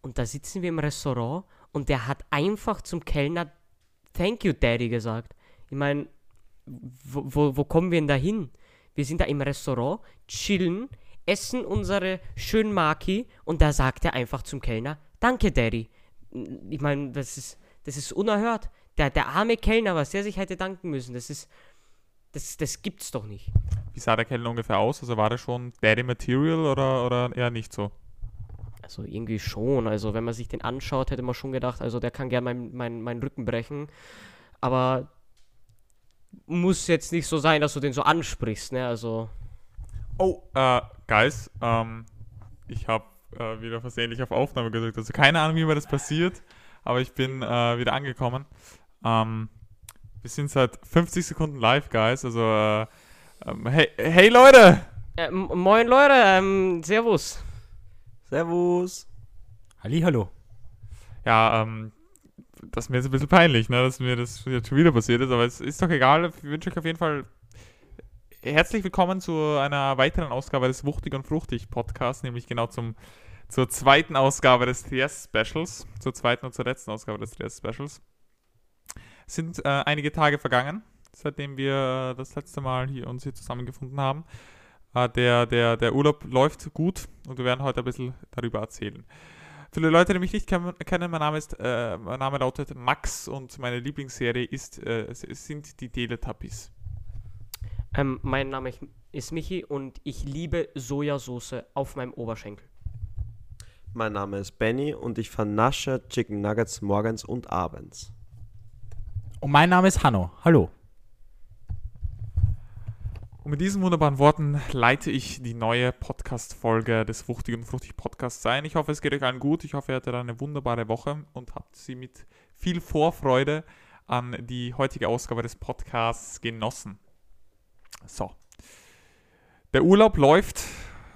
Und da sitzen wir im Restaurant und der hat einfach zum Kellner Thank you, Daddy gesagt. Ich meine, wo, wo, wo kommen wir denn da hin? Wir sind da im Restaurant, chillen, essen unsere schönen Maki und da sagt er einfach zum Kellner, danke Daddy. Ich meine, das ist, das ist unerhört. Der, der arme Kellner, was der sich hätte danken müssen, das ist, das, das gibt's doch nicht. Wie sah der Kellner ungefähr aus? Also war der schon Daddy Material oder, oder eher nicht so? Also irgendwie schon. Also wenn man sich den anschaut, hätte man schon gedacht, also der kann gern meinen mein, mein Rücken brechen. Aber muss jetzt nicht so sein, dass du den so ansprichst, ne? Also. Oh, äh, Guys, ähm, ich habe äh, wieder versehentlich auf Aufnahme gedrückt. Also keine Ahnung, wie mir das passiert, aber ich bin äh, wieder angekommen. Ähm, wir sind seit 50 Sekunden live, Guys. Also, äh, ähm, hey, hey Leute! Äh, moin Leute, ähm, Servus. Servus. Hallo. Ja, ähm, das ist mir jetzt ein bisschen peinlich, ne, dass mir das jetzt schon wieder passiert ist, aber es ist doch egal. Ich wünsche euch auf jeden Fall herzlich willkommen zu einer weiteren Ausgabe des Wuchtig und Fruchtig Podcasts, nämlich genau zum, zur zweiten Ausgabe des TS Specials, zur zweiten und zur letzten Ausgabe des TS Specials. Es sind äh, einige Tage vergangen, seitdem wir das letzte Mal hier, uns hier zusammengefunden haben. Äh, der, der, der Urlaub läuft gut und wir werden heute ein bisschen darüber erzählen. Für die Leute, die mich nicht kennen, mein Name, ist, äh, mein Name lautet Max und meine Lieblingsserie ist, äh, sind die Teletubbies. Ähm, mein Name ist Michi und ich liebe Sojasauce auf meinem Oberschenkel. Mein Name ist Benny und ich vernasche Chicken Nuggets morgens und abends. Und mein Name ist Hanno. Hallo. Und mit diesen wunderbaren Worten leite ich die neue Podcast-Folge des Fruchtig und Fruchtig Podcasts ein. Ich hoffe, es geht euch allen gut. Ich hoffe, ihr hattet eine wunderbare Woche und habt sie mit viel Vorfreude an die heutige Ausgabe des Podcasts genossen. So. Der Urlaub läuft,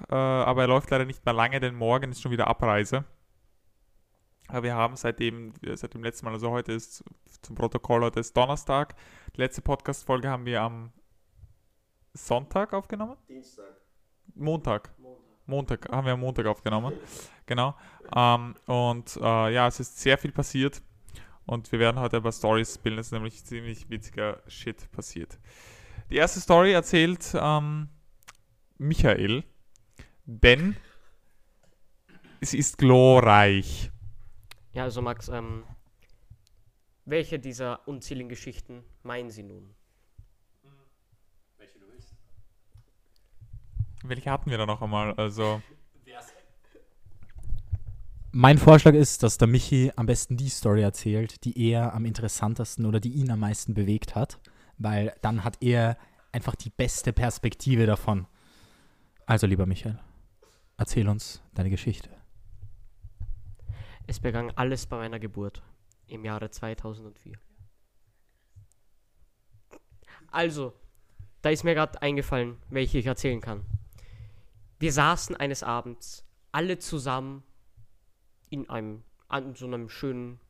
äh, aber er läuft leider nicht mehr lange, denn morgen ist schon wieder Abreise. Aber wir haben seitdem, seit dem letzten Mal, also heute ist zum Protokoll, heute ist Donnerstag. Die letzte Podcast-Folge haben wir am Sonntag aufgenommen? Dienstag. Montag. Montag. haben wir am Montag aufgenommen. Genau. Ähm, und äh, ja, es ist sehr viel passiert. Und wir werden heute über Stories bilden. Es ist nämlich ziemlich witziger Shit passiert. Die erste Story erzählt ähm, Michael, denn sie ist glorreich. Ja, also Max, ähm, welche dieser unzähligen Geschichten meinen Sie nun? Welche hatten wir da noch einmal? Also. Mein Vorschlag ist, dass der Michi am besten die Story erzählt, die er am interessantesten oder die ihn am meisten bewegt hat, weil dann hat er einfach die beste Perspektive davon. Also, lieber Michael, erzähl uns deine Geschichte. Es begann alles bei meiner Geburt im Jahre 2004. Also, da ist mir gerade eingefallen, welche ich erzählen kann. Wir saßen eines Abends alle zusammen in einem, an so einem schönen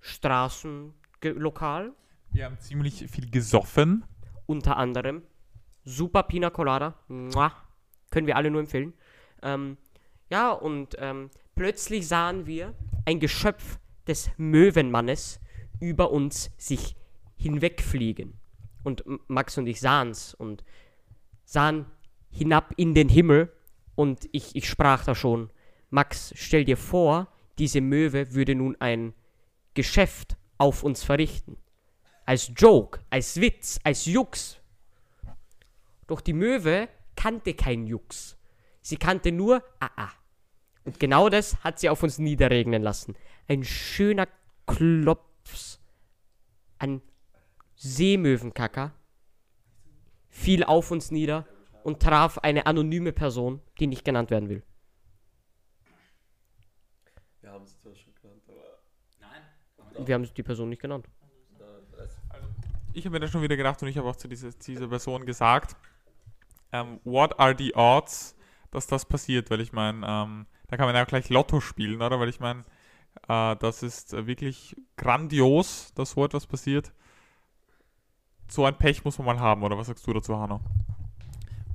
Straßenlokal. Wir haben ziemlich viel gesoffen. Unter anderem super Pina Colada. Mua, können wir alle nur empfehlen. Ähm, ja, und ähm, plötzlich sahen wir ein Geschöpf des Möwenmannes über uns sich hinwegfliegen. Und Max und ich sahen es und sahen hinab in den Himmel und ich, ich sprach da schon, Max, stell dir vor, diese Möwe würde nun ein Geschäft auf uns verrichten. Als Joke, als Witz, als Jux. Doch die Möwe kannte keinen Jux. Sie kannte nur AA. Und genau das hat sie auf uns niederregnen lassen. Ein schöner Klops an Seemöwenkacker fiel auf uns nieder und traf eine anonyme Person, die nicht genannt werden will. Wir haben es zwar schon genannt, aber. Wir haben die Person nicht genannt. Ich habe mir da schon wieder gedacht und ich habe auch zu dieser, dieser Person gesagt, ähm, what are the odds, dass das passiert? Weil ich meine, ähm, da kann man ja auch gleich Lotto spielen, oder? Weil ich meine, äh, das ist wirklich grandios, dass so etwas passiert. So ein Pech muss man mal haben, oder was sagst du dazu, Hanno?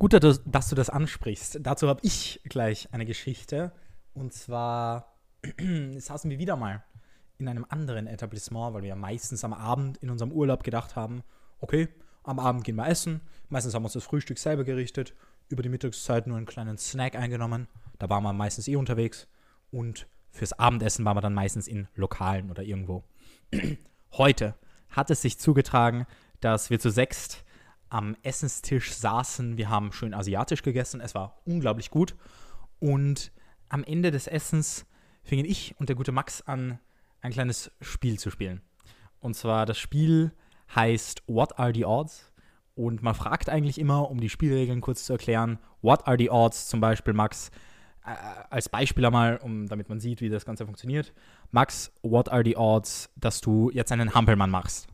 Gut, dass du das ansprichst. Dazu habe ich gleich eine Geschichte. Und zwar saßen wir wieder mal in einem anderen Etablissement, weil wir meistens am Abend in unserem Urlaub gedacht haben, okay, am Abend gehen wir essen. Meistens haben wir uns das Frühstück selber gerichtet, über die Mittagszeit nur einen kleinen Snack eingenommen. Da waren wir meistens eh unterwegs. Und fürs Abendessen waren wir dann meistens in Lokalen oder irgendwo. Heute hat es sich zugetragen, dass wir zu sechst am Essenstisch saßen. Wir haben schön asiatisch gegessen. Es war unglaublich gut. Und am Ende des Essens fingen ich und der gute Max an, ein kleines Spiel zu spielen. Und zwar das Spiel heißt What are the odds? Und man fragt eigentlich immer, um die Spielregeln kurz zu erklären, What are the odds? Zum Beispiel, Max, äh, als Beispiel einmal, um, damit man sieht, wie das Ganze funktioniert. Max, what are the odds, dass du jetzt einen Hampelmann machst?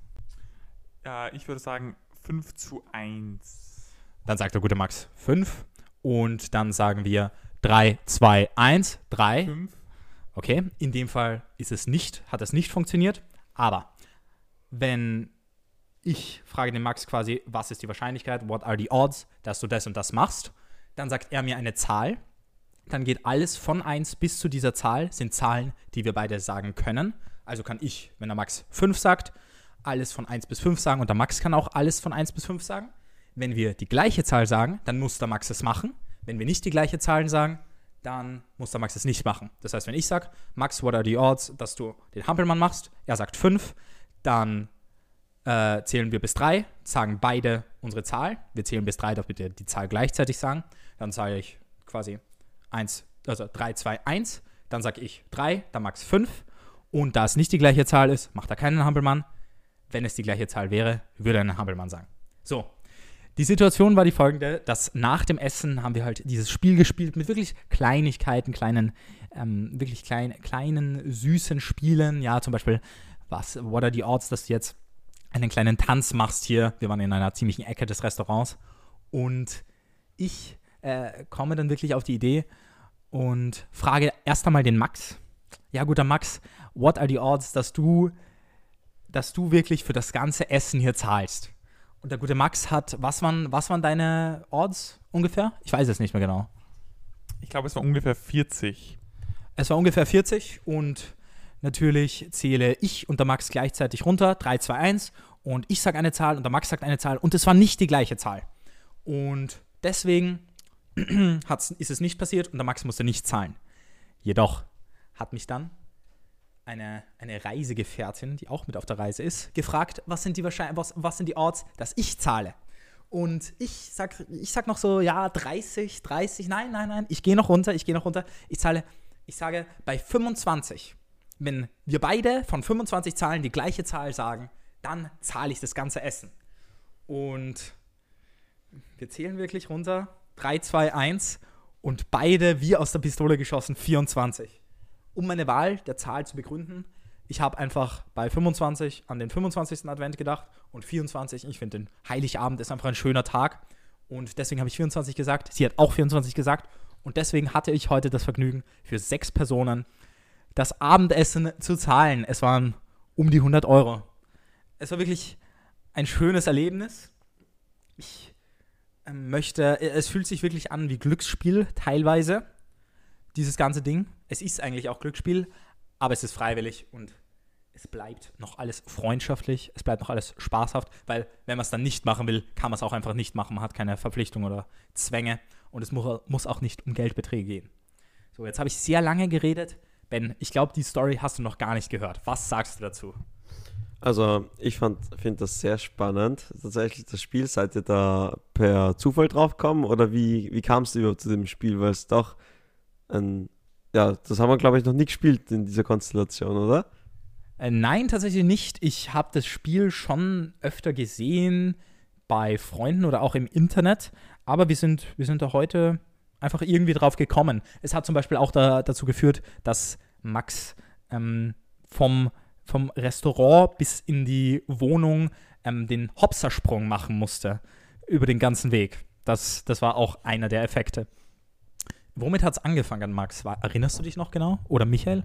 Ja, ich würde sagen 5 zu 1. Dann sagt der gute Max 5 und dann sagen wir 3, 2, 1, 3. 5. Okay, in dem Fall ist es nicht, hat es nicht funktioniert, aber wenn ich frage den Max quasi, was ist die Wahrscheinlichkeit, what are the odds, dass du das und das machst, dann sagt er mir eine Zahl, dann geht alles von 1 bis zu dieser Zahl, sind Zahlen, die wir beide sagen können. Also kann ich, wenn der Max 5 sagt, alles von 1 bis 5 sagen und der Max kann auch alles von 1 bis 5 sagen. Wenn wir die gleiche Zahl sagen, dann muss der Max es machen. Wenn wir nicht die gleiche Zahl sagen, dann muss der Max es nicht machen. Das heißt, wenn ich sage, Max, what are the odds, dass du den Hampelmann machst, er sagt 5, dann äh, zählen wir bis 3, sagen beide unsere Zahl. Wir zählen bis 3, damit wir die Zahl gleichzeitig sagen. Dann sage ich quasi 1, also 3, 2, 1. Dann sage ich 3, dann Max 5. Und da es nicht die gleiche Zahl ist, macht er keinen Hampelmann. Wenn es die gleiche Zahl wäre, würde einen Hampelmann sagen. So. Die Situation war die folgende, dass nach dem Essen haben wir halt dieses Spiel gespielt mit wirklich Kleinigkeiten, kleinen, ähm, wirklich klein, kleinen, süßen Spielen. Ja, zum Beispiel, was, what are the odds, dass du jetzt einen kleinen Tanz machst hier. Wir waren in einer ziemlichen Ecke des Restaurants. Und ich äh, komme dann wirklich auf die Idee und frage erst einmal den Max. Ja, guter Max, what are the odds, dass du, dass du wirklich für das ganze Essen hier zahlst? Und der gute Max hat, was waren, was waren deine Odds ungefähr? Ich weiß es nicht mehr genau. Ich glaube, es war ungefähr 40. Es war ungefähr 40 und natürlich zähle ich und der Max gleichzeitig runter. 3, 2, 1 und ich sage eine Zahl und der Max sagt eine Zahl und es war nicht die gleiche Zahl. Und deswegen ist es nicht passiert und der Max musste nicht zahlen. Jedoch hat mich dann eine, eine Reisegefährtin, die auch mit auf der Reise ist, gefragt, was sind die Wahrscheinlich was, was sind die Odds, dass ich zahle. Und ich sag, ich sag noch so, ja, 30, 30, nein, nein, nein, ich gehe noch runter, ich gehe noch runter. Ich zahle, ich sage, bei 25, wenn wir beide von 25 Zahlen die gleiche Zahl sagen, dann zahle ich das ganze Essen. Und wir zählen wirklich runter. 3, 2, 1 und beide wie aus der Pistole geschossen 24. Um meine Wahl der Zahl zu begründen, ich habe einfach bei 25 an den 25. Advent gedacht und 24, ich finde den Heiligabend ist einfach ein schöner Tag und deswegen habe ich 24 gesagt. Sie hat auch 24 gesagt und deswegen hatte ich heute das Vergnügen, für sechs Personen das Abendessen zu zahlen. Es waren um die 100 Euro. Es war wirklich ein schönes Erlebnis. Ich ähm, möchte, äh, es fühlt sich wirklich an wie Glücksspiel teilweise, dieses ganze Ding. Es ist eigentlich auch Glücksspiel, aber es ist freiwillig und es bleibt noch alles freundschaftlich, es bleibt noch alles spaßhaft, weil wenn man es dann nicht machen will, kann man es auch einfach nicht machen. Man hat keine Verpflichtung oder Zwänge und es muss, auch nicht um Geldbeträge gehen. So, jetzt habe ich sehr lange geredet. Ben, ich glaube, die Story hast du noch gar nicht gehört. Was sagst du dazu? Also, ich finde das sehr spannend. Tatsächlich, das Spiel, seid ihr da per Zufall draufgekommen oder wie, wie kamst du überhaupt zu dem Spiel? Weil es doch ein, ja, das haben wir, glaube ich, noch nie gespielt in dieser Konstellation, oder? Äh, nein, tatsächlich nicht. Ich habe das Spiel schon öfter gesehen bei Freunden oder auch im Internet, aber wir sind, wir sind da heute einfach irgendwie drauf gekommen. Es hat zum Beispiel auch da, dazu geführt, dass Max ähm, vom vom Restaurant bis in die Wohnung ähm, den Hopsersprung machen musste über den ganzen Weg. Das, das war auch einer der Effekte. Womit hat es angefangen, Max? War, erinnerst du dich noch genau? Oder Michael?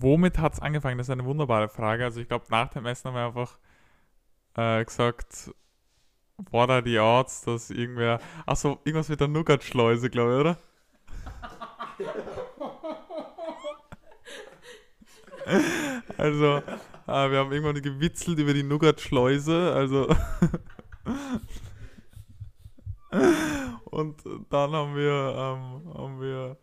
Womit hat es angefangen? Das ist eine wunderbare Frage. Also ich glaube, nach dem Essen haben wir einfach äh, gesagt, what are the odds, dass irgendwer, achso, irgendwas mit der Nougat-Schleuse, glaube ich, oder? Also, äh, wir haben irgendwann gewitzelt über die Nougat-Schleuse, also. Und dann haben wir, ähm, haben wir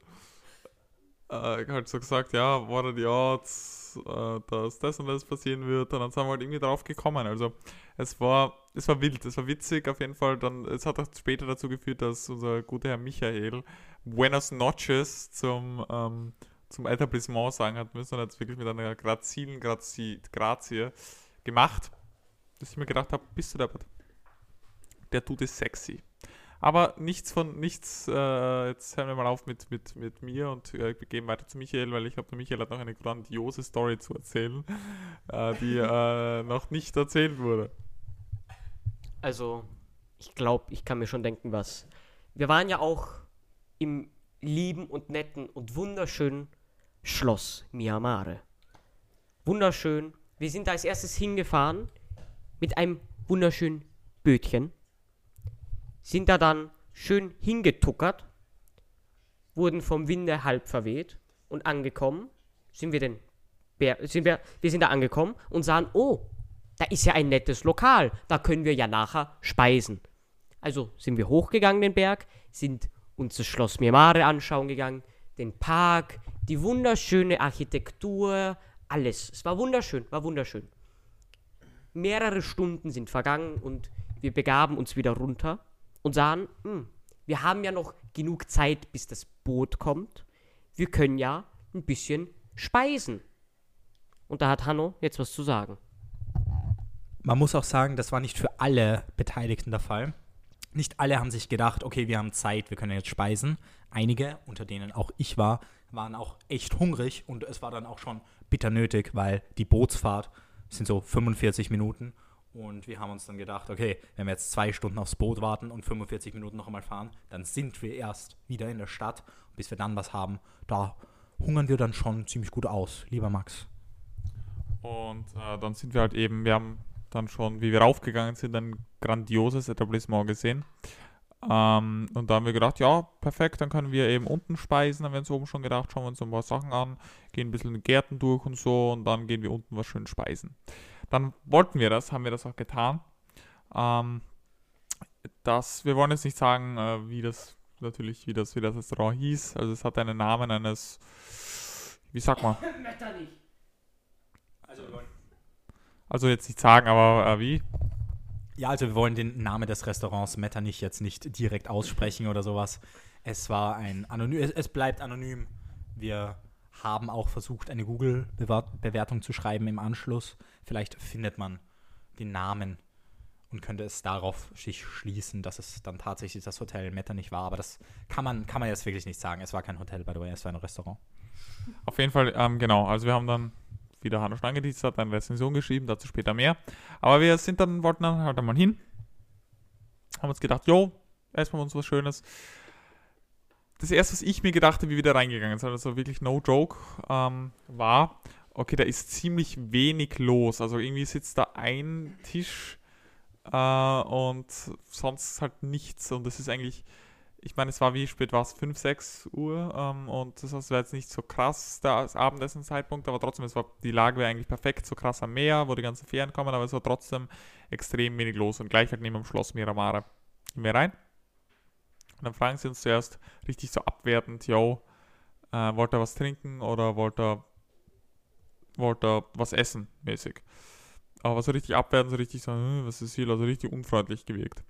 äh, halt so gesagt, ja, what are the odds, äh, dass das und das passieren wird. Und dann sind wir halt irgendwie drauf gekommen. Also es war, es war wild, es war witzig auf jeden Fall. Dann, es hat auch später dazu geführt, dass unser guter Herr Michael Buenos Noches zum, ähm, zum Etablissement sagen hat müssen und hat es wirklich mit einer grazilen Grazie, Grazie gemacht, dass ich mir gedacht habe, bist du deppert. Der tut es sexy. Aber nichts von nichts, äh, jetzt hören wir mal auf mit, mit, mit mir und äh, wir gehen weiter zu Michael, weil ich glaube, der Michael hat noch eine grandiose Story zu erzählen, äh, die äh, noch nicht erzählt wurde. Also, ich glaube, ich kann mir schon denken, was. Wir waren ja auch im lieben und netten und wunderschönen Schloss Miamare. Wunderschön. Wir sind da als erstes hingefahren mit einem wunderschönen Bötchen. Sind da dann schön hingetuckert, wurden vom Winde halb verweht und angekommen. Sind wir denn. Bär- Sind wir, wir sind da angekommen und sahen, oh, da ist ja ein nettes Lokal. Da können wir ja nachher speisen. Also sind wir hochgegangen den Berg, sind uns das Schloss Miamare anschauen gegangen, den Park, die wunderschöne Architektur, alles. Es war wunderschön, war wunderschön. Mehrere Stunden sind vergangen und wir begaben uns wieder runter und sahen, hm, wir haben ja noch genug Zeit, bis das Boot kommt. Wir können ja ein bisschen speisen. Und da hat Hanno jetzt was zu sagen. Man muss auch sagen, das war nicht für alle Beteiligten der Fall. Nicht alle haben sich gedacht, okay, wir haben Zeit, wir können jetzt speisen. Einige, unter denen auch ich war, waren auch echt hungrig und es war dann auch schon bitter nötig, weil die Bootsfahrt sind so 45 Minuten und wir haben uns dann gedacht, okay, wenn wir jetzt zwei Stunden aufs Boot warten und 45 Minuten noch einmal fahren, dann sind wir erst wieder in der Stadt. Bis wir dann was haben, da hungern wir dann schon ziemlich gut aus, lieber Max. Und äh, dann sind wir halt eben, wir haben dann schon, wie wir raufgegangen sind, ein grandioses Etablissement gesehen. Ähm, und da haben wir gedacht, ja, perfekt, dann können wir eben unten speisen. Haben wir uns oben schon gedacht, schauen wir uns ein paar Sachen an, gehen ein bisschen in die Gärten durch und so und dann gehen wir unten was schön speisen. Dann wollten wir das, haben wir das auch getan. Ähm, das, wir wollen jetzt nicht sagen, äh, wie das natürlich, wie das, wie das Restaurant hieß. Also es hat einen Namen eines, wie sagt man? Also jetzt nicht sagen, aber äh, wie? Ja, also wir wollen den Namen des Restaurants Metternich jetzt nicht direkt aussprechen oder sowas. Es war ein anonym, es, es bleibt anonym. Wir haben auch versucht, eine Google-Bewertung zu schreiben im Anschluss. Vielleicht findet man den Namen und könnte es darauf sich schließen, dass es dann tatsächlich das Hotel Metternich war. Aber das kann man, kann man jetzt wirklich nicht sagen. Es war kein Hotel, by the way, es war ein Restaurant. Auf jeden Fall, ähm, genau. Also wir haben dann, wie der Hanno schon angeteased hat, eine Rezension geschrieben, dazu später mehr. Aber wir sind dann, wollten dann halt einmal hin. Haben uns gedacht, jo, erstmal uns was Schönes. Das erste, was ich mir gedacht habe, wie wir da reingegangen sind, also wirklich no joke, ähm, war, okay, da ist ziemlich wenig los. Also irgendwie sitzt da ein Tisch äh, und sonst halt nichts. Und das ist eigentlich, ich meine, es war wie spät war es? 5, 6 Uhr ähm, und das war jetzt nicht so krass der Abendessenzeitpunkt, aber trotzdem, es war, die Lage wäre eigentlich perfekt, so krass am Meer, wo die ganzen Ferien kommen, aber es war trotzdem extrem wenig los und gleich halt neben dem Schloss Miramare. Gehen wir rein und dann fragen sie uns zuerst richtig so abwertend, yo, äh, wollt ihr was trinken oder wollt ihr, wollt ihr was essen, mäßig. Aber so richtig abwertend, so richtig so, hm, was ist hier, also richtig unfreundlich gewirkt.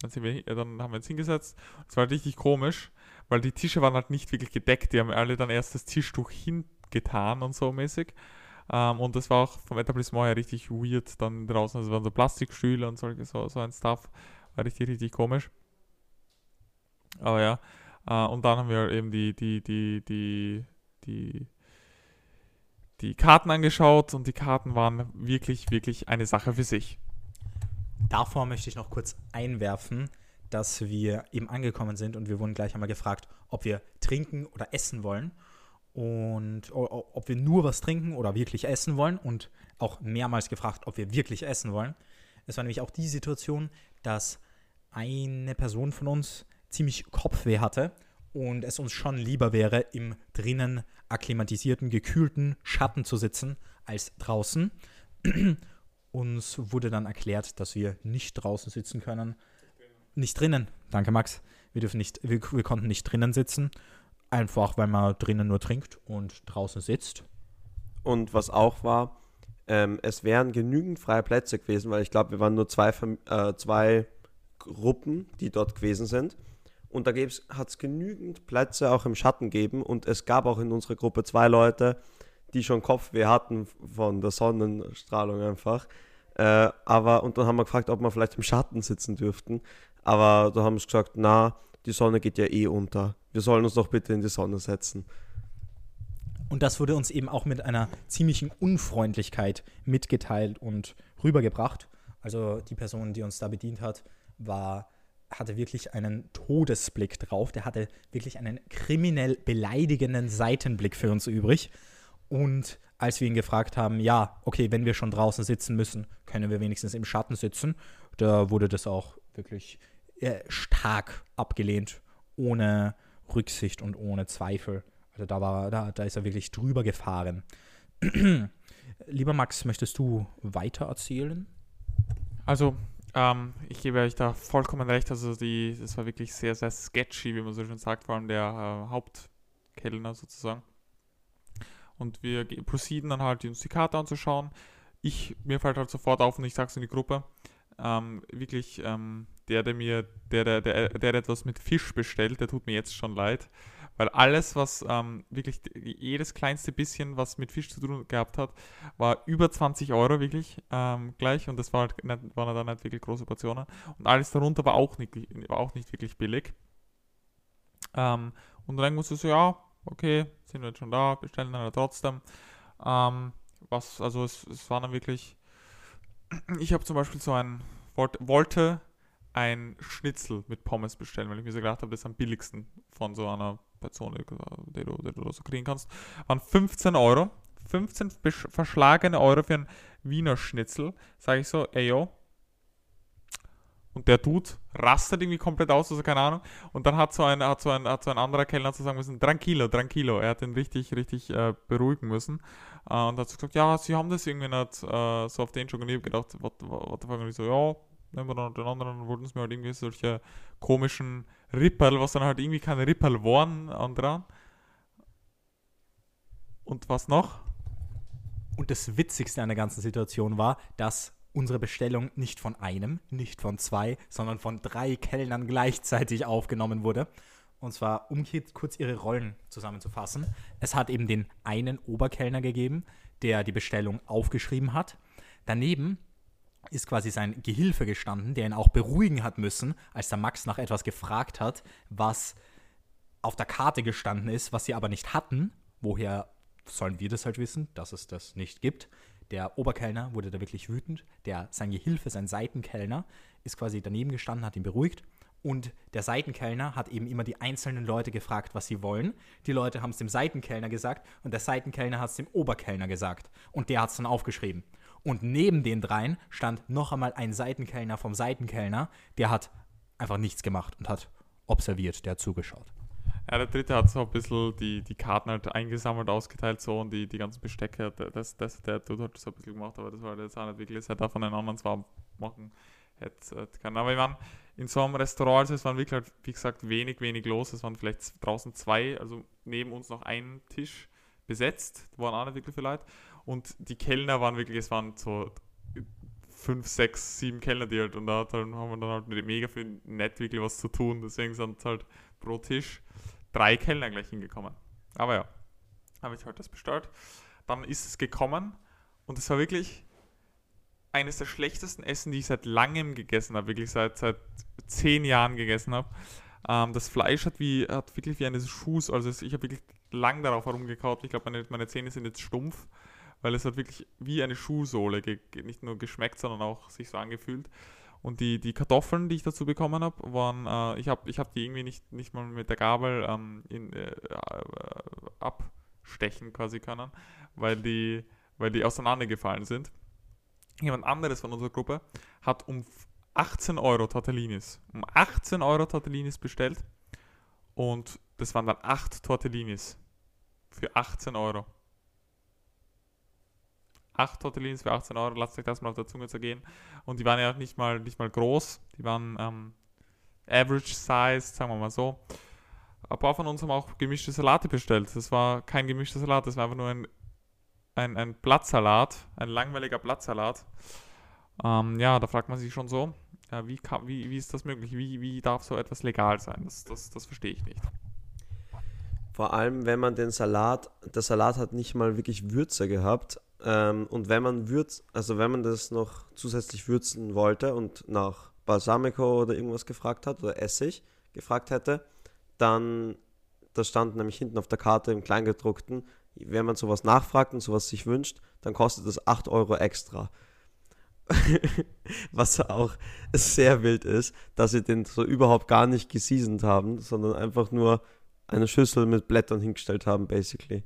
Dann, sind wir, äh, dann haben wir uns hingesetzt. Es war richtig komisch, weil die Tische waren halt nicht wirklich gedeckt. Die haben alle dann erst das Tischtuch hingetan und so mäßig. Ähm, und das war auch vom Etablissement her richtig weird. Dann draußen, also waren so Plastikstühle und solche, so, so ein Stuff. War richtig, richtig komisch. Aber ja. Äh, und dann haben wir eben die, die, die, die, die, die Karten angeschaut und die Karten waren wirklich, wirklich eine Sache für sich. Davor möchte ich noch kurz einwerfen, dass wir eben angekommen sind und wir wurden gleich einmal gefragt, ob wir trinken oder essen wollen und ob wir nur was trinken oder wirklich essen wollen und auch mehrmals gefragt, ob wir wirklich essen wollen. Es war nämlich auch die Situation, dass eine Person von uns ziemlich Kopfweh hatte und es uns schon lieber wäre, im drinnen akklimatisierten, gekühlten Schatten zu sitzen, als draußen. Uns wurde dann erklärt, dass wir nicht draußen sitzen können. Nicht drinnen. Danke, Max. Wir, dürfen nicht, wir, wir konnten nicht drinnen sitzen. Einfach, weil man drinnen nur trinkt und draußen sitzt. Und was auch war, ähm, es wären genügend freie Plätze gewesen, weil ich glaube, wir waren nur zwei, äh, zwei Gruppen, die dort gewesen sind. Und da hat es genügend Plätze auch im Schatten gegeben. Und es gab auch in unserer Gruppe zwei Leute, die schon Kopfweh hatten von der Sonnenstrahlung einfach. Äh, aber, und dann haben wir gefragt, ob wir vielleicht im Schatten sitzen dürften. Aber da haben sie gesagt, na, die Sonne geht ja eh unter. Wir sollen uns doch bitte in die Sonne setzen. Und das wurde uns eben auch mit einer ziemlichen Unfreundlichkeit mitgeteilt und rübergebracht. Also die Person, die uns da bedient hat, war, hatte wirklich einen Todesblick drauf. Der hatte wirklich einen kriminell beleidigenden Seitenblick für uns übrig. Und als wir ihn gefragt haben, ja, okay, wenn wir schon draußen sitzen müssen, können wir wenigstens im Schatten sitzen, da wurde das auch wirklich äh, stark abgelehnt, ohne Rücksicht und ohne Zweifel. Also da war, da, da ist er wirklich drüber gefahren. Lieber Max, möchtest du weiter erzählen? Also, ähm, ich gebe euch da vollkommen recht. Also, die, das war wirklich sehr, sehr sketchy, wie man so schön sagt, vor allem der äh, Hauptkellner sozusagen. Und wir proceeden dann halt, uns die Karte anzuschauen. Ich, mir fällt halt sofort auf und ich sag's in die Gruppe, ähm, wirklich, ähm, der, der mir, der, der, der, der etwas mit Fisch bestellt, der tut mir jetzt schon leid. Weil alles, was ähm, wirklich jedes kleinste bisschen, was mit Fisch zu tun gehabt hat, war über 20 Euro wirklich ähm, gleich. Und das war halt nicht, waren dann nicht wirklich große Portionen. Und alles darunter war auch nicht, war auch nicht wirklich billig. Ähm, und dann musste so, ja, okay, sind wir jetzt schon da, bestellen dann halt trotzdem. Ähm, was, also es, es war dann wirklich, ich habe zum Beispiel so ein, wollte, ein Schnitzel mit Pommes bestellen, weil ich mir so gedacht habe, das ist am billigsten von so einer Person, die, du, die du so kriegen kannst. Waren 15 Euro. 15 besch- verschlagene Euro für ein Wiener Schnitzel. Sage ich so, ey yo. Und der Dude rastet irgendwie komplett aus, also keine Ahnung. Und dann hat so ein, hat so ein, hat so ein anderer Kellner zu sagen müssen, tranquilo, tranquilo. Er hat den richtig, richtig äh, beruhigen müssen. Äh, und hat so gesagt, ja, sie haben das irgendwie nicht äh, so auf den schon. Und gedacht, what, what, the so, ja, nehmen wir dann den anderen. Und wollten sie mir halt irgendwie solche komischen Ripperl, was dann halt irgendwie keine Ripperl waren, an dran. Und was noch? Und das Witzigste an der ganzen Situation war, dass unsere Bestellung nicht von einem, nicht von zwei, sondern von drei Kellnern gleichzeitig aufgenommen wurde. Und zwar, um kurz ihre Rollen zusammenzufassen. Es hat eben den einen Oberkellner gegeben, der die Bestellung aufgeschrieben hat. Daneben ist quasi sein Gehilfe gestanden, der ihn auch beruhigen hat müssen, als der Max nach etwas gefragt hat, was auf der Karte gestanden ist, was sie aber nicht hatten. Woher sollen wir das halt wissen, dass es das nicht gibt? Der Oberkellner wurde da wirklich wütend. Der, sein Gehilfe, sein Seitenkellner, ist quasi daneben gestanden, hat ihn beruhigt. Und der Seitenkellner hat eben immer die einzelnen Leute gefragt, was sie wollen. Die Leute haben es dem Seitenkellner gesagt und der Seitenkellner hat es dem Oberkellner gesagt. Und der hat es dann aufgeschrieben. Und neben den dreien stand noch einmal ein Seitenkellner vom Seitenkellner, der hat einfach nichts gemacht und hat observiert, der hat zugeschaut. Ja, der dritte hat so ein bisschen die, die Karten halt eingesammelt, ausgeteilt so und die, die ganzen Bestecke, das, das, der Dude hat so ein bisschen gemacht, aber das war jetzt auch nicht wirklich, das hätte er von den anderen zwar machen hätte können. Aber ich meine, in so einem Restaurant, also es waren wirklich, halt, wie gesagt, wenig, wenig los, es waren vielleicht draußen zwei, also neben uns noch ein Tisch besetzt, da waren auch nicht wirklich viele Leute. Und die Kellner waren wirklich, es waren so fünf, sechs, sieben Kellner, die halt, und da haben wir dann halt mega viel nett wirklich was zu tun, deswegen sind es halt pro Tisch drei Kellner gleich hingekommen. Aber ja, habe ich halt das bestellt. Dann ist es gekommen und es war wirklich eines der schlechtesten Essen, die ich seit langem gegessen habe, wirklich seit, seit zehn Jahren gegessen habe. Ähm, das Fleisch hat, wie, hat wirklich wie eines Schuhs, also ich habe wirklich lang darauf herumgekaut. Ich glaube, meine, meine Zähne sind jetzt stumpf, weil es hat wirklich wie eine Schuhsohle nicht nur geschmeckt, sondern auch sich so angefühlt. Und die, die Kartoffeln, die ich dazu bekommen habe, waren, äh, ich habe ich hab die irgendwie nicht, nicht mal mit der Gabel ähm, in, äh, äh, abstechen quasi können, weil die, weil die auseinandergefallen sind. Jemand anderes von unserer Gruppe hat um 18 Euro Tortellinis, um 18 Euro Tortellinis bestellt und das waren dann acht Tortellinis für 18 Euro. Acht Tortellinis für 18 Euro, lasst euch das mal auf der Zunge zergehen. Und die waren ja nicht mal, nicht mal groß, die waren ähm, average size, sagen wir mal so. Ein paar von uns haben auch gemischte Salate bestellt. Das war kein gemischter Salat, das war einfach nur ein, ein, ein Blattsalat, ein langweiliger Blattsalat. Ähm, ja, da fragt man sich schon so, ja, wie, kann, wie, wie ist das möglich? Wie, wie darf so etwas legal sein? Das, das, das verstehe ich nicht. Vor allem, wenn man den Salat, der Salat hat nicht mal wirklich Würze gehabt. Ähm, und wenn man Würz, also wenn man das noch zusätzlich würzen wollte und nach Balsamico oder irgendwas gefragt hat oder Essig gefragt hätte, dann, das stand nämlich hinten auf der Karte im Kleingedruckten, wenn man sowas nachfragt und sowas sich wünscht, dann kostet es 8 Euro extra. Was auch sehr wild ist, dass sie den so überhaupt gar nicht geseasoned haben, sondern einfach nur eine Schüssel mit Blättern hingestellt haben, basically.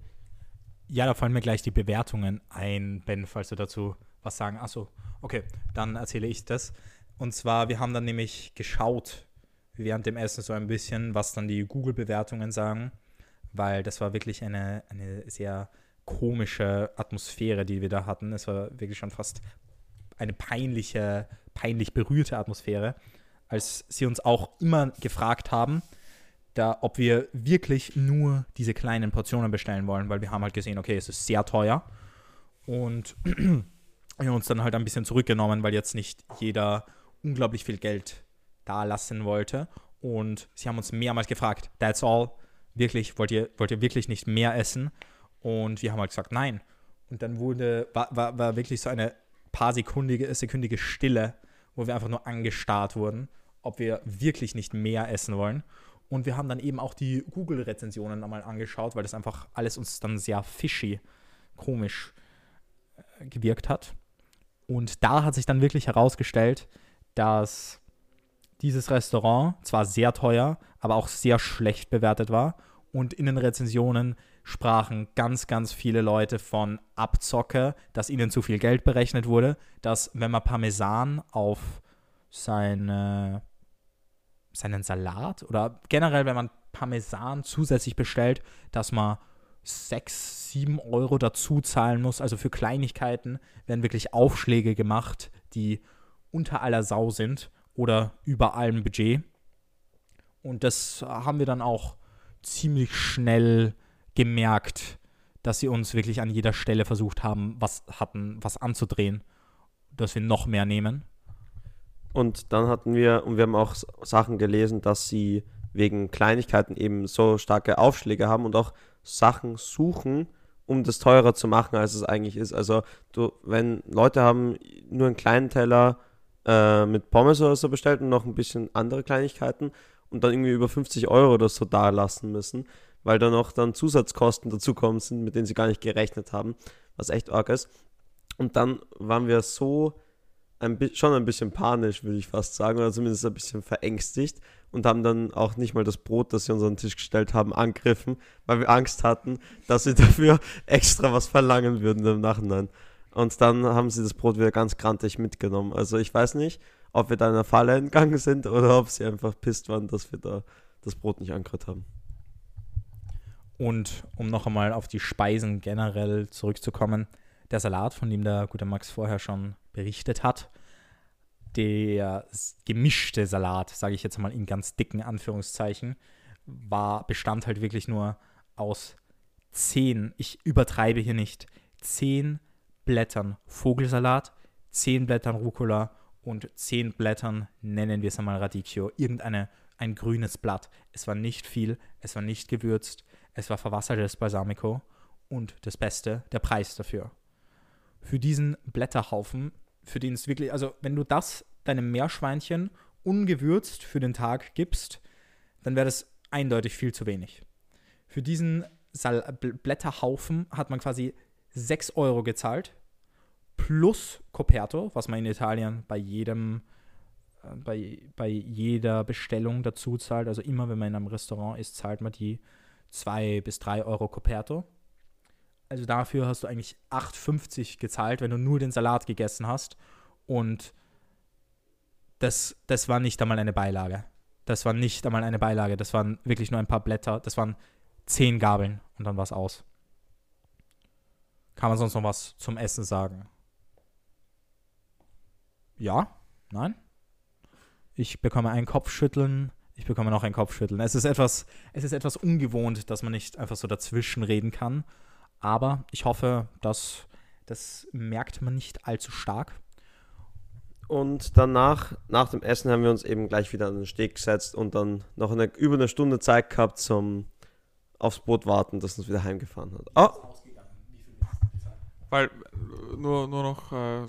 Ja, da fallen mir gleich die Bewertungen ein, Ben, falls du dazu was sagen. Achso, okay, dann erzähle ich das. Und zwar, wir haben dann nämlich geschaut während dem Essen so ein bisschen, was dann die Google-Bewertungen sagen, weil das war wirklich eine, eine sehr komische Atmosphäre, die wir da hatten. Es war wirklich schon fast eine peinliche, peinlich berührte Atmosphäre, als sie uns auch immer gefragt haben, da, ob wir wirklich nur diese kleinen Portionen bestellen wollen, weil wir haben halt gesehen, okay, es ist sehr teuer. Und wir haben uns dann halt ein bisschen zurückgenommen, weil jetzt nicht jeder unglaublich viel Geld da lassen wollte. Und sie haben uns mehrmals gefragt, that's all, wirklich, wollt ihr, wollt ihr wirklich nicht mehr essen? Und wir haben halt gesagt, nein. Und dann wurde, war, war, war wirklich so eine paar sekundige, sekündige Stille, wo wir einfach nur angestarrt wurden, ob wir wirklich nicht mehr essen wollen. Und wir haben dann eben auch die Google-Rezensionen nochmal angeschaut, weil das einfach alles uns dann sehr fishy, komisch äh, gewirkt hat. Und da hat sich dann wirklich herausgestellt, dass dieses Restaurant zwar sehr teuer, aber auch sehr schlecht bewertet war. Und in den Rezensionen sprachen ganz, ganz viele Leute von Abzocke, dass ihnen zu viel Geld berechnet wurde, dass wenn man Parmesan auf seine, seinen Salat oder generell, wenn man Parmesan zusätzlich bestellt, dass man 6, 7 Euro dazu zahlen muss. Also für Kleinigkeiten werden wirklich Aufschläge gemacht, die unter aller Sau sind oder über allem Budget. Und das haben wir dann auch ziemlich schnell gemerkt, dass sie uns wirklich an jeder Stelle versucht haben, was hatten, was anzudrehen, dass wir noch mehr nehmen. Und dann hatten wir, und wir haben auch Sachen gelesen, dass sie wegen Kleinigkeiten eben so starke Aufschläge haben und auch Sachen suchen, um das teurer zu machen, als es eigentlich ist. Also du, wenn Leute haben nur einen kleinen Teller äh, mit Pommes oder so bestellt und noch ein bisschen andere Kleinigkeiten und dann irgendwie über 50 Euro oder so da lassen müssen, weil da noch dann Zusatzkosten dazukommen sind, mit denen sie gar nicht gerechnet haben, was echt arg ist. Und dann waren wir so ein schon ein bisschen panisch, würde ich fast sagen, oder zumindest ein bisschen verängstigt und haben dann auch nicht mal das Brot, das sie uns an den Tisch gestellt haben, angegriffen, weil wir Angst hatten, dass sie dafür extra was verlangen würden im Nachhinein. Und dann haben sie das Brot wieder ganz grantig mitgenommen. Also ich weiß nicht, ob wir da in einer Falle entgangen sind oder ob sie einfach pisst waren, dass wir da das Brot nicht angehört haben. Und um noch einmal auf die Speisen generell zurückzukommen, der Salat, von dem der gute Max vorher schon berichtet hat, der gemischte Salat, sage ich jetzt mal in ganz dicken Anführungszeichen, war, bestand halt wirklich nur aus zehn, ich übertreibe hier nicht, zehn Blättern Vogelsalat, zehn Blättern Rucola und zehn Blättern, nennen wir es einmal Radicchio, irgendeine ein grünes Blatt. Es war nicht viel, es war nicht gewürzt, es war verwassertes Balsamico und das Beste, der Preis dafür. Für diesen Blätterhaufen, für den es wirklich, also wenn du das deinem Meerschweinchen ungewürzt für den Tag gibst, dann wäre das eindeutig viel zu wenig. Für diesen Sal Blätterhaufen hat man quasi 6 Euro gezahlt, plus Coperto, was man in Italien bei jedem äh, bei, bei jeder Bestellung dazu zahlt. Also immer, wenn man in einem Restaurant ist, zahlt man die 2 bis 3 Euro Coperto. Also dafür hast du eigentlich 8,50 gezahlt, wenn du nur den Salat gegessen hast. Und das, das war nicht einmal eine Beilage. das war nicht einmal eine Beilage, das waren wirklich nur ein paar Blätter, das waren zehn Gabeln und dann war es aus. Kann man sonst noch was zum Essen sagen? Ja? Nein? Ich bekomme ein Kopfschütteln. Ich bekomme noch ein Kopfschütteln. Es ist etwas, es ist etwas ungewohnt, dass man nicht einfach so dazwischen reden kann. Aber ich hoffe, dass das merkt man nicht allzu stark. Und danach, nach dem Essen, haben wir uns eben gleich wieder an den Steg gesetzt und dann noch eine, über eine Stunde Zeit gehabt zum aufs Boot warten, das uns wieder heimgefahren hat. Oh, Weil, nur, nur noch äh,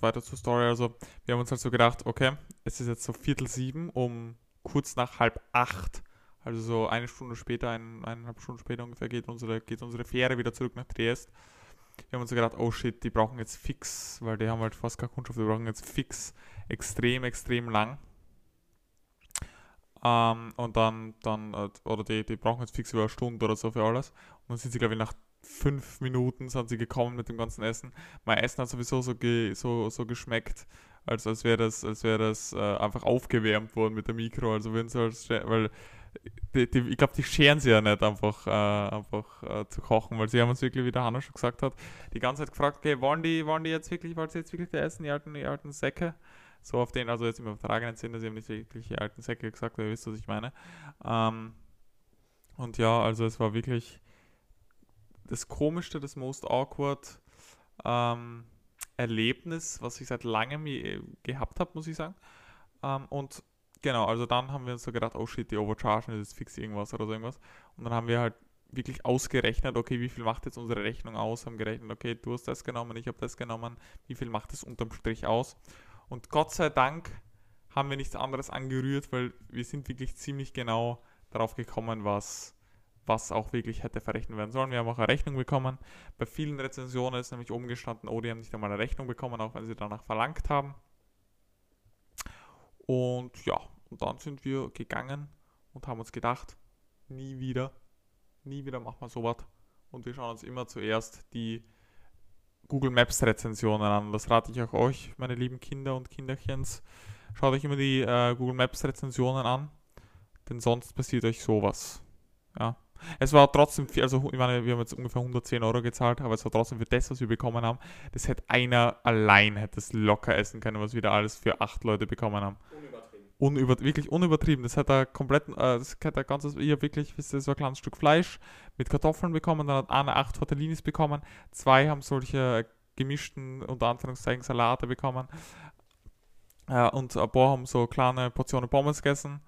weiter zur Story. Also, wir haben uns halt so gedacht, okay, es ist jetzt so Viertel sieben, um kurz nach halb acht, also so eine Stunde später, ein, eineinhalb Stunden später ungefähr, geht unsere, geht unsere Fähre wieder zurück nach Triest. Wir haben uns gedacht, oh shit, die brauchen jetzt fix, weil die haben halt fast keine Kundschaft, die brauchen jetzt fix extrem, extrem lang. Ähm, und dann, dann, äh, oder die, die brauchen jetzt fix über eine Stunde oder so für alles. Und dann sind sie, glaube ich, nach fünf Minuten sind sie gekommen mit dem ganzen Essen. Mein Essen hat sowieso so, ge, so, so geschmeckt, als, als wäre das, als wäre das äh, einfach aufgewärmt worden mit der Mikro. Also wenn sie halt, weil die, die, ich glaube, die scheren sie ja nicht einfach, äh, einfach äh, zu kochen, weil sie haben uns wirklich, wie der Hanna schon gesagt hat, die ganze Zeit gefragt, okay, wollen die, wollen die jetzt wirklich, wollen sie jetzt wirklich essen, die alten, die alten Säcke? So auf den, also jetzt im übertragenen Sinne, sie haben nicht wirklich die alten Säcke gesagt, ihr wisst, was ich meine. Ähm, und ja, also es war wirklich das komischste, das most awkward ähm, Erlebnis, was ich seit langem je- gehabt habe, muss ich sagen. Ähm, und genau, also dann haben wir uns so gedacht, oh shit, die overchargen, das ist fix irgendwas oder so irgendwas. Und dann haben wir halt wirklich ausgerechnet, okay, wie viel macht jetzt unsere Rechnung aus? Haben gerechnet, okay, du hast das genommen, ich habe das genommen, wie viel macht es unterm Strich aus? Und Gott sei Dank haben wir nichts anderes angerührt, weil wir sind wirklich ziemlich genau darauf gekommen, was, was auch wirklich hätte verrechnet werden sollen. Wir haben auch eine Rechnung bekommen. Bei vielen Rezensionen ist nämlich oben gestanden, oh, die haben nicht einmal eine Rechnung bekommen, auch wenn sie danach verlangt haben. Und ja, und dann sind wir gegangen und haben uns gedacht, nie wieder, nie wieder machen wir sowas. Und wir schauen uns immer zuerst die Google Maps Rezensionen an. Das rate ich auch euch, meine lieben Kinder und Kinderchens. Schaut euch immer die äh, Google Maps Rezensionen an, denn sonst passiert euch sowas. Ja. Es war trotzdem viel, also ich meine, wir haben jetzt ungefähr 110 Euro gezahlt, aber es war trotzdem für das, was wir bekommen haben. Das hätte einer allein hätte es locker essen können, was wir da alles für acht Leute bekommen haben. Unüber, wirklich unübertrieben. Das hat er komplett, äh, das hat er ganzes, ich habe wirklich, wisst ihr, so ein kleines Stück Fleisch mit Kartoffeln bekommen, dann hat einer acht Tortellinis bekommen, zwei haben solche gemischten, unter Anführungszeichen, Salate bekommen. Äh, und ein paar haben so kleine Portionen Pommes gegessen.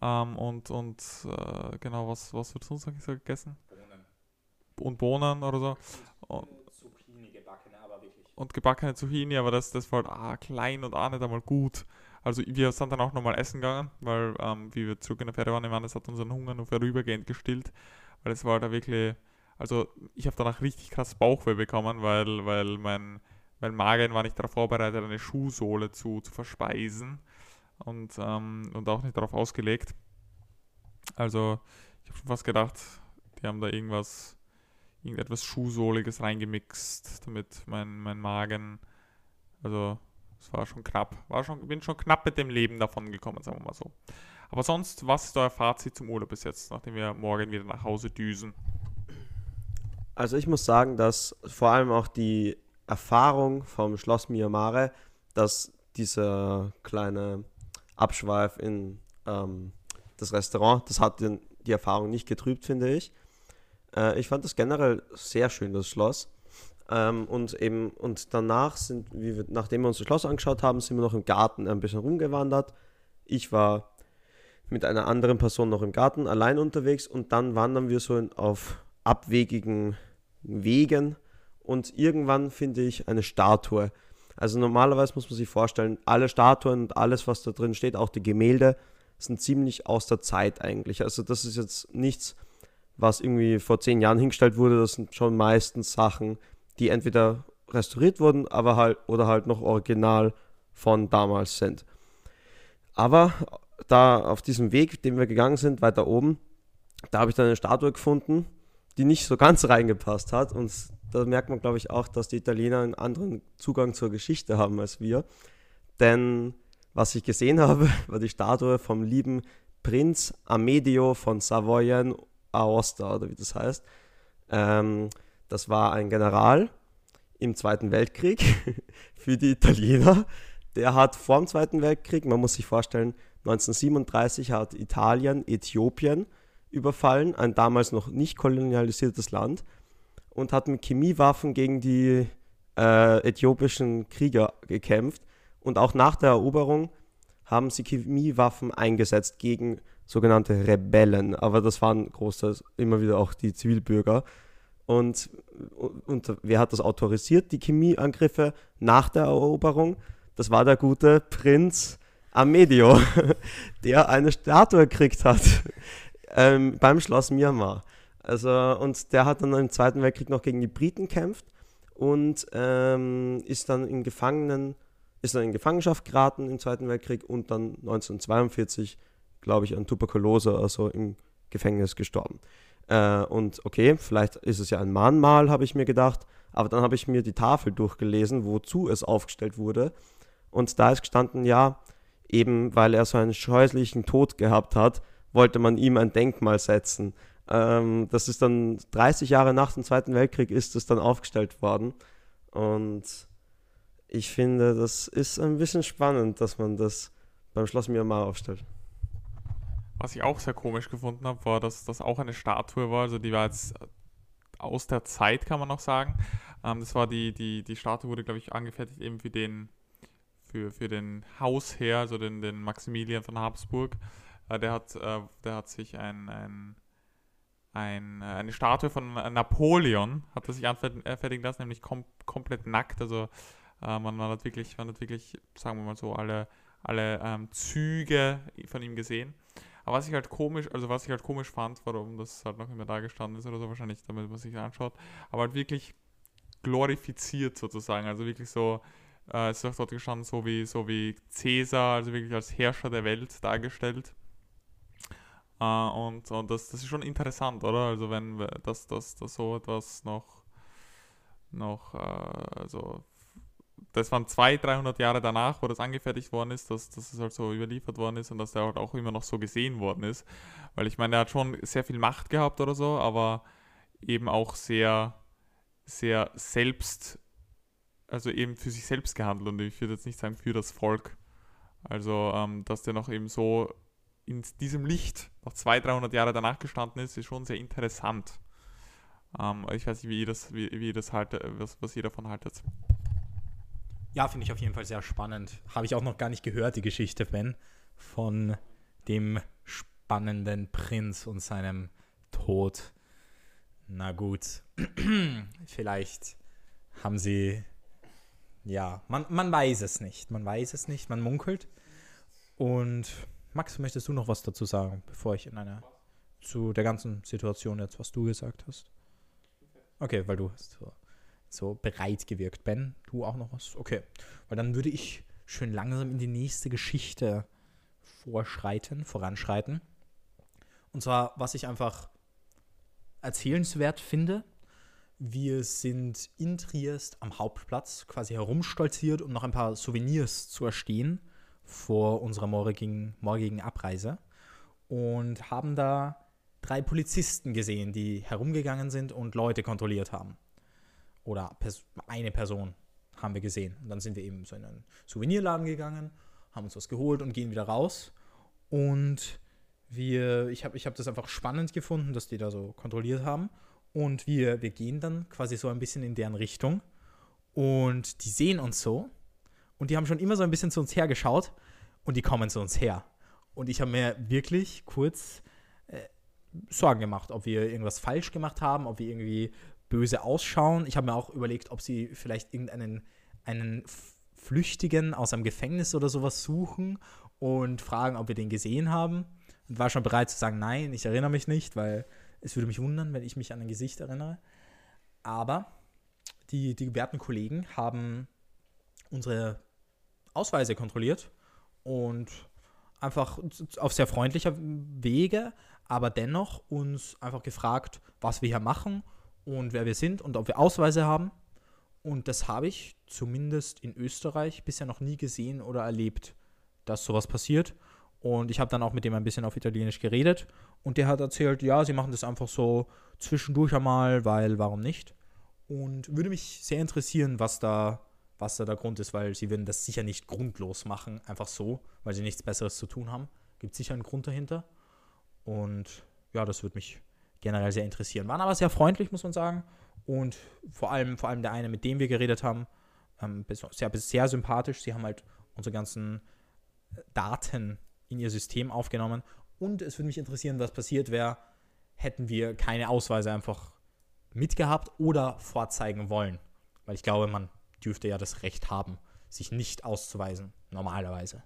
Ähm, und und äh, genau, was, was wird sonst noch so gegessen? Und Bohnen oder so. Und, und gebackene Zucchini, aber das, das war halt ah, klein und auch nicht einmal gut. Also wir sind dann auch nochmal essen gegangen, weil ähm, wie wir zurück in der Fähre waren, das hat unseren Hunger nur vorübergehend gestillt, weil es war da wirklich, also ich habe danach richtig krass Bauchweh bekommen, weil, weil mein, mein Magen war nicht darauf vorbereitet, eine Schuhsohle zu, zu verspeisen und, ähm, und auch nicht darauf ausgelegt. Also ich habe schon fast gedacht, die haben da irgendwas, irgendetwas Schuhsohliges reingemixt, damit mein, mein Magen, also es war schon knapp, war schon, bin schon knapp mit dem Leben davon gekommen, sagen wir mal so. Aber sonst, was ist euer Fazit zum Urlaub bis jetzt, nachdem wir morgen wieder nach Hause düsen? Also ich muss sagen, dass vor allem auch die Erfahrung vom Schloss Myanmar, dass dieser kleine Abschweif in ähm, das Restaurant, das hat den, die Erfahrung nicht getrübt, finde ich. Äh, ich fand das generell sehr schön, das Schloss. Ähm, und eben, und danach sind, wir, nachdem wir uns das Schloss angeschaut haben, sind wir noch im Garten ein bisschen rumgewandert. Ich war mit einer anderen Person noch im Garten allein unterwegs und dann wandern wir so in, auf abwegigen Wegen und irgendwann finde ich eine Statue. Also normalerweise muss man sich vorstellen, alle Statuen und alles, was da drin steht, auch die Gemälde, sind ziemlich aus der Zeit eigentlich. Also das ist jetzt nichts, was irgendwie vor zehn Jahren hingestellt wurde. Das sind schon meistens Sachen, die entweder restauriert wurden, aber halt oder halt noch original von damals sind. Aber da auf diesem Weg, den wir gegangen sind, weiter oben, da habe ich dann eine Statue gefunden, die nicht so ganz reingepasst hat. Und da merkt man, glaube ich, auch, dass die Italiener einen anderen Zugang zur Geschichte haben als wir. Denn was ich gesehen habe, war die Statue vom lieben Prinz Amedeo von Savoyen Aosta, oder wie das heißt. Ähm, das war ein General im Zweiten Weltkrieg für die Italiener. Der hat vor dem Zweiten Weltkrieg, man muss sich vorstellen, 1937 hat Italien Äthiopien überfallen, ein damals noch nicht kolonialisiertes Land, und hat mit Chemiewaffen gegen die äh, äthiopischen Krieger gekämpft. Und auch nach der Eroberung haben sie Chemiewaffen eingesetzt gegen sogenannte Rebellen. Aber das waren großteils immer wieder auch die Zivilbürger. Und, und wer hat das autorisiert, die Chemieangriffe nach der Eroberung? Das war der gute Prinz Amedio, der eine Statue gekriegt hat ähm, beim Schloss Myanmar. Also, und der hat dann im Zweiten Weltkrieg noch gegen die Briten kämpft und ähm, ist dann in Gefangenen, ist dann in Gefangenschaft geraten im Zweiten Weltkrieg und dann 1942, glaube ich, an Tuberkulose, also im Gefängnis gestorben. Äh, und okay, vielleicht ist es ja ein Mahnmal, habe ich mir gedacht, aber dann habe ich mir die Tafel durchgelesen, wozu es aufgestellt wurde. Und da ist gestanden, ja, eben weil er so einen scheußlichen Tod gehabt hat, wollte man ihm ein Denkmal setzen. Ähm, das ist dann 30 Jahre nach dem Zweiten Weltkrieg ist es dann aufgestellt worden. Und ich finde, das ist ein bisschen spannend, dass man das beim Schloss Myanmar aufstellt. Was ich auch sehr komisch gefunden habe, war, dass das auch eine Statue war. Also die war jetzt aus der Zeit, kann man noch sagen. Ähm, das war die, die, die Statue wurde, glaube ich, angefertigt eben für den, für, für den Hausherr, also den, den Maximilian von Habsburg. Äh, der, hat, äh, der hat sich ein, ein ein, äh, eine Statue von Napoleon hat er sich anfertigen lassen, nämlich kom komplett nackt. Also äh, man, man, hat wirklich, man hat wirklich, sagen wir mal so, alle, alle ähm, Züge von ihm gesehen. Aber was ich halt komisch, also was ich halt komisch fand, warum das halt noch immer da gestanden ist oder so, wahrscheinlich, damit man sich anschaut, aber halt wirklich glorifiziert sozusagen. Also wirklich so, äh, es ist auch dort gestanden, so wie, so wie Cäsar, also wirklich als Herrscher der Welt dargestellt. Uh, und und das, das ist schon interessant, oder? Also wenn das, das, das so etwas noch, noch uh, also das waren 200, 300 Jahre danach, wo das angefertigt worden ist, dass, dass es halt so überliefert worden ist und dass der halt auch immer noch so gesehen worden ist. Weil ich meine, er hat schon sehr viel Macht gehabt oder so, aber eben auch sehr, sehr selbst, also eben für sich selbst gehandelt und ich würde jetzt nicht sagen für das Volk. Also, ähm, dass der noch eben so in diesem Licht noch 200, 300 Jahre danach gestanden ist, ist schon sehr interessant. Ähm, ich weiß nicht, wie ihr das, wie, wie ihr das haltet, was, was ihr davon haltet. Ja, finde ich auf jeden Fall sehr spannend. Habe ich auch noch gar nicht gehört, die Geschichte, Ben, von dem spannenden Prinz und seinem Tod. Na gut, vielleicht haben sie, ja, man, man weiß es nicht, man weiß es nicht, man munkelt. Und Max, möchtest du noch was dazu sagen, bevor ich in eine zu der ganzen Situation jetzt, was du gesagt hast? Okay, weil du hast so, so bereit gewirkt. Ben, du auch noch was? Okay, weil dann würde ich schön langsam in die nächste Geschichte vorschreiten, voranschreiten. Und zwar, was ich einfach erzählenswert finde. Wir sind in Triest am Hauptplatz quasi herumstolziert, um noch ein paar Souvenirs zu erstehen vor unserer morgigen, morgigen Abreise und haben da drei Polizisten gesehen, die herumgegangen sind und Leute kontrolliert haben. Oder eine Person haben wir gesehen. Und dann sind wir eben so in einen Souvenirladen gegangen, haben uns was geholt und gehen wieder raus. Und wir, ich habe ich hab das einfach spannend gefunden, dass die da so kontrolliert haben. Und wir, wir gehen dann quasi so ein bisschen in deren Richtung. Und die sehen uns so und die haben schon immer so ein bisschen zu uns hergeschaut und die kommen zu uns her. Und ich habe mir wirklich kurz äh, Sorgen gemacht, ob wir irgendwas falsch gemacht haben, ob wir irgendwie böse ausschauen. Ich habe mir auch überlegt, ob sie vielleicht irgendeinen einen Flüchtigen aus einem Gefängnis oder sowas suchen und fragen, ob wir den gesehen haben. Und war schon bereit zu sagen, nein, ich erinnere mich nicht, weil es würde mich wundern, wenn ich mich an ein Gesicht erinnere. Aber die, die gewährten Kollegen haben unsere Ausweise kontrolliert und einfach auf sehr freundlicher Wege, aber dennoch uns einfach gefragt, was wir hier machen und wer wir sind und ob wir Ausweise haben. Und das habe ich zumindest in Österreich bisher noch nie gesehen oder erlebt, dass sowas passiert. Und ich habe dann auch mit dem ein bisschen auf Italienisch geredet. Und der hat erzählt, ja, sie machen das einfach so zwischendurch einmal, weil warum nicht? Und würde mich sehr interessieren, was da, was da der Grund ist, weil sie würden das sicher nicht grundlos machen, einfach so, weil sie nichts Besseres zu tun haben. Gibt sicher einen Grund dahinter. Und ja, das würde mich generell sehr interessieren. Waren aber sehr freundlich, muss man sagen. Und vor allem, vor allem der eine, mit dem wir geredet haben, ähm, sehr, sehr sympathisch. Sie haben halt unsere ganzen Daten in ihr System aufgenommen. Und es würde mich interessieren, was passiert wäre, hätten wir keine Ausweise einfach mitgehabt oder vorzeigen wollen. Weil ich glaube, man dürfte ja das Recht haben, sich nicht auszuweisen, normalerweise.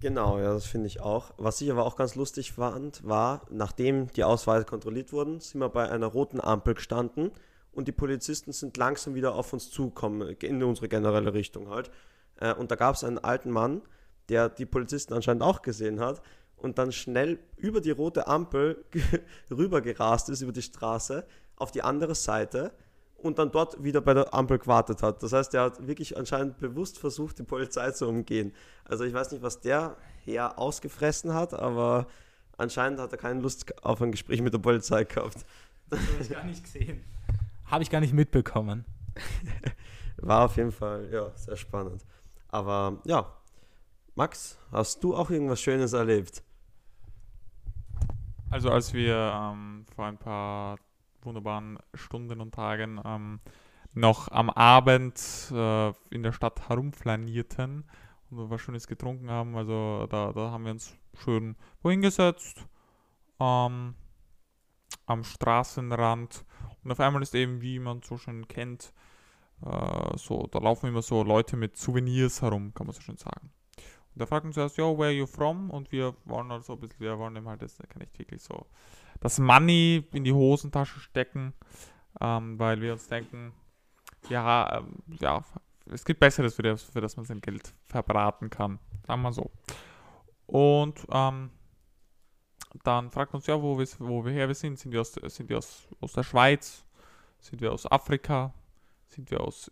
Genau, ja, das finde ich auch. Was ich aber auch ganz lustig fand, war, nachdem die Ausweise kontrolliert wurden, sind wir bei einer roten Ampel gestanden und die Polizisten sind langsam wieder auf uns zugekommen, in unsere generelle Richtung halt. Äh, und da gab es einen alten Mann, der die Polizisten anscheinend auch gesehen hat und dann schnell über die rote Ampel rübergerast ist, über die Straße, auf die andere Seite und dann dort wieder bei der Ampel gewartet hat. Das heißt, er hat wirklich anscheinend bewusst versucht, die Polizei zu umgehen. Also ich weiß nicht, was der her ausgefressen hat, aber anscheinend hat er keine Lust auf ein Gespräch mit der Polizei gehabt. Das habe ich gar nicht gesehen. Habe ich gar nicht mitbekommen. War auf jeden Fall, ja, sehr spannend. Aber ja, Max, hast du auch irgendwas Schönes erlebt? Also als wir ähm, vor ein paar wunderbaren Stunden und Tagen ähm, noch am Abend äh, in der Stadt herumflanierten und was Schönes getrunken haben, also da, da haben wir uns schön wohin gesetzt, ähm, am Straßenrand und auf einmal ist eben, wie man so schön kennt, äh, so, da laufen immer so Leute mit Souvenirs herum, kann man so schön sagen. Und da fragt uns erst, yo, where are you from? Und wir wollen halt so ein bisschen, wir wollen ihm halt, das kann ich wirklich so das Money in die Hosentasche stecken, ähm, weil wir uns denken, ja, ähm, ja, es gibt Besseres, für das, für das man sein Geld verbraten kann. Sagen wir so. Und ähm, dann fragt uns ja, wo wir, wo wir her sind. Sind wir, aus, sind wir aus, aus der Schweiz? Sind wir aus Afrika? Sind wir aus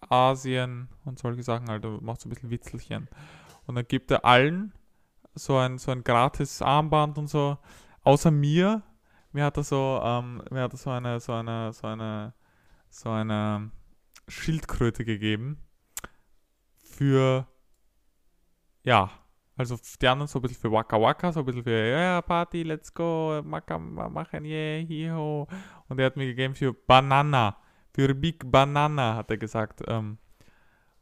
Asien? Und solche Sachen halt. Macht so ein bisschen Witzelchen. Und dann gibt er allen so ein, so ein gratis Armband und so. Außer mir. Mir hat er so, ähm, mir hat er so eine, so eine, so eine, so eine Schildkröte gegeben. Für, ja, also die anderen so ein bisschen für Waka Waka, so ein bisschen für, yeah, Party, let's go, Maka, machen, yeah, hiho. Und er hat mir gegeben für Banana, für Big Banana, hat er gesagt. Ähm,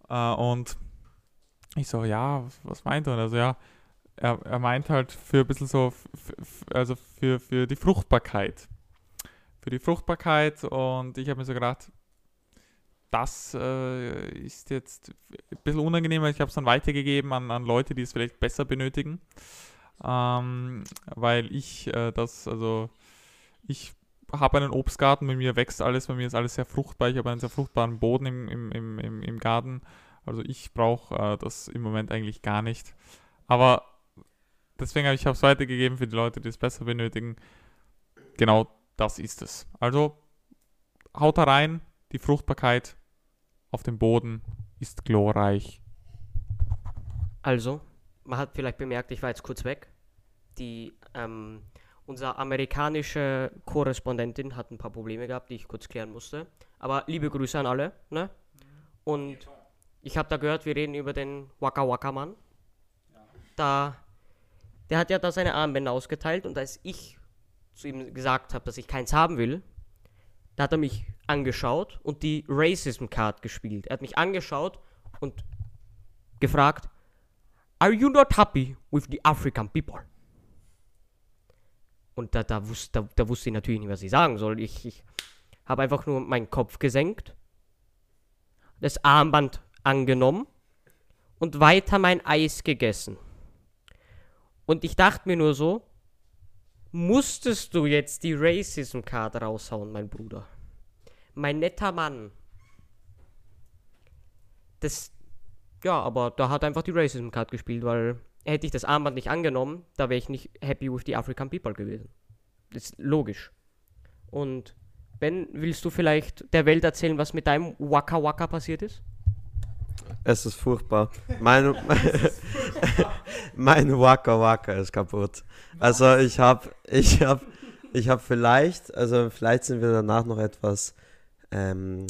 äh, und ich so, ja, was, was meint er? Also ja, er, er meint halt für ein bisschen so, also für, für die Fruchtbarkeit. Für die Fruchtbarkeit und ich habe mir so gedacht, das äh, ist jetzt ein bisschen unangenehm, weil ich habe es dann weitergegeben an, an Leute, die es vielleicht besser benötigen. Ähm, weil ich äh, das, also ich habe einen Obstgarten, bei mir wächst alles, bei mir ist alles sehr fruchtbar, ich habe einen sehr fruchtbaren Boden im, im, im, im, Garten. Also ich brauche äh, das im Moment eigentlich gar nicht. Aber deswegen habe ich es weitergegeben für die Leute, die es besser benötigen. Genau das ist es. Also haut da rein, die Fruchtbarkeit auf dem Boden ist glorreich. Also, man hat vielleicht bemerkt, ich war jetzt kurz weg. Die, ähm, unsere amerikanische Korrespondentin hat ein paar Probleme gehabt, die ich kurz klären musste. Aber liebe Grüße an alle. Ne? Und ich habe da gehört, wir reden über den Waka Waka Mann. Da der hat ja da seine Armbänder ausgeteilt und als ich zu ihm gesagt habe, dass ich keins haben will, da hat er mich angeschaut und die Racism Card gespielt. Er hat mich angeschaut und gefragt, Are you not happy with the African people? Und da, da, wusste, da, da wusste ich natürlich nicht, was ich sagen soll. Ich, ich habe einfach nur meinen Kopf gesenkt, das Armband angenommen und weiter mein Eis gegessen. Und ich dachte mir nur so, musstest du jetzt die Racism Card raushauen, mein Bruder? Mein netter Mann. Das, ja, aber da hat einfach die Racism Card gespielt, weil hätte ich das Armband nicht angenommen, da wäre ich nicht happy with the African people gewesen. Das ist logisch. Und Ben, willst du vielleicht der Welt erzählen, was mit deinem Waka Waka passiert ist? Es ist furchtbar. Mein, mein Waka Waka ist kaputt. Also ich habe, ich habe, ich habe vielleicht, also vielleicht sind wir danach noch etwas ähm,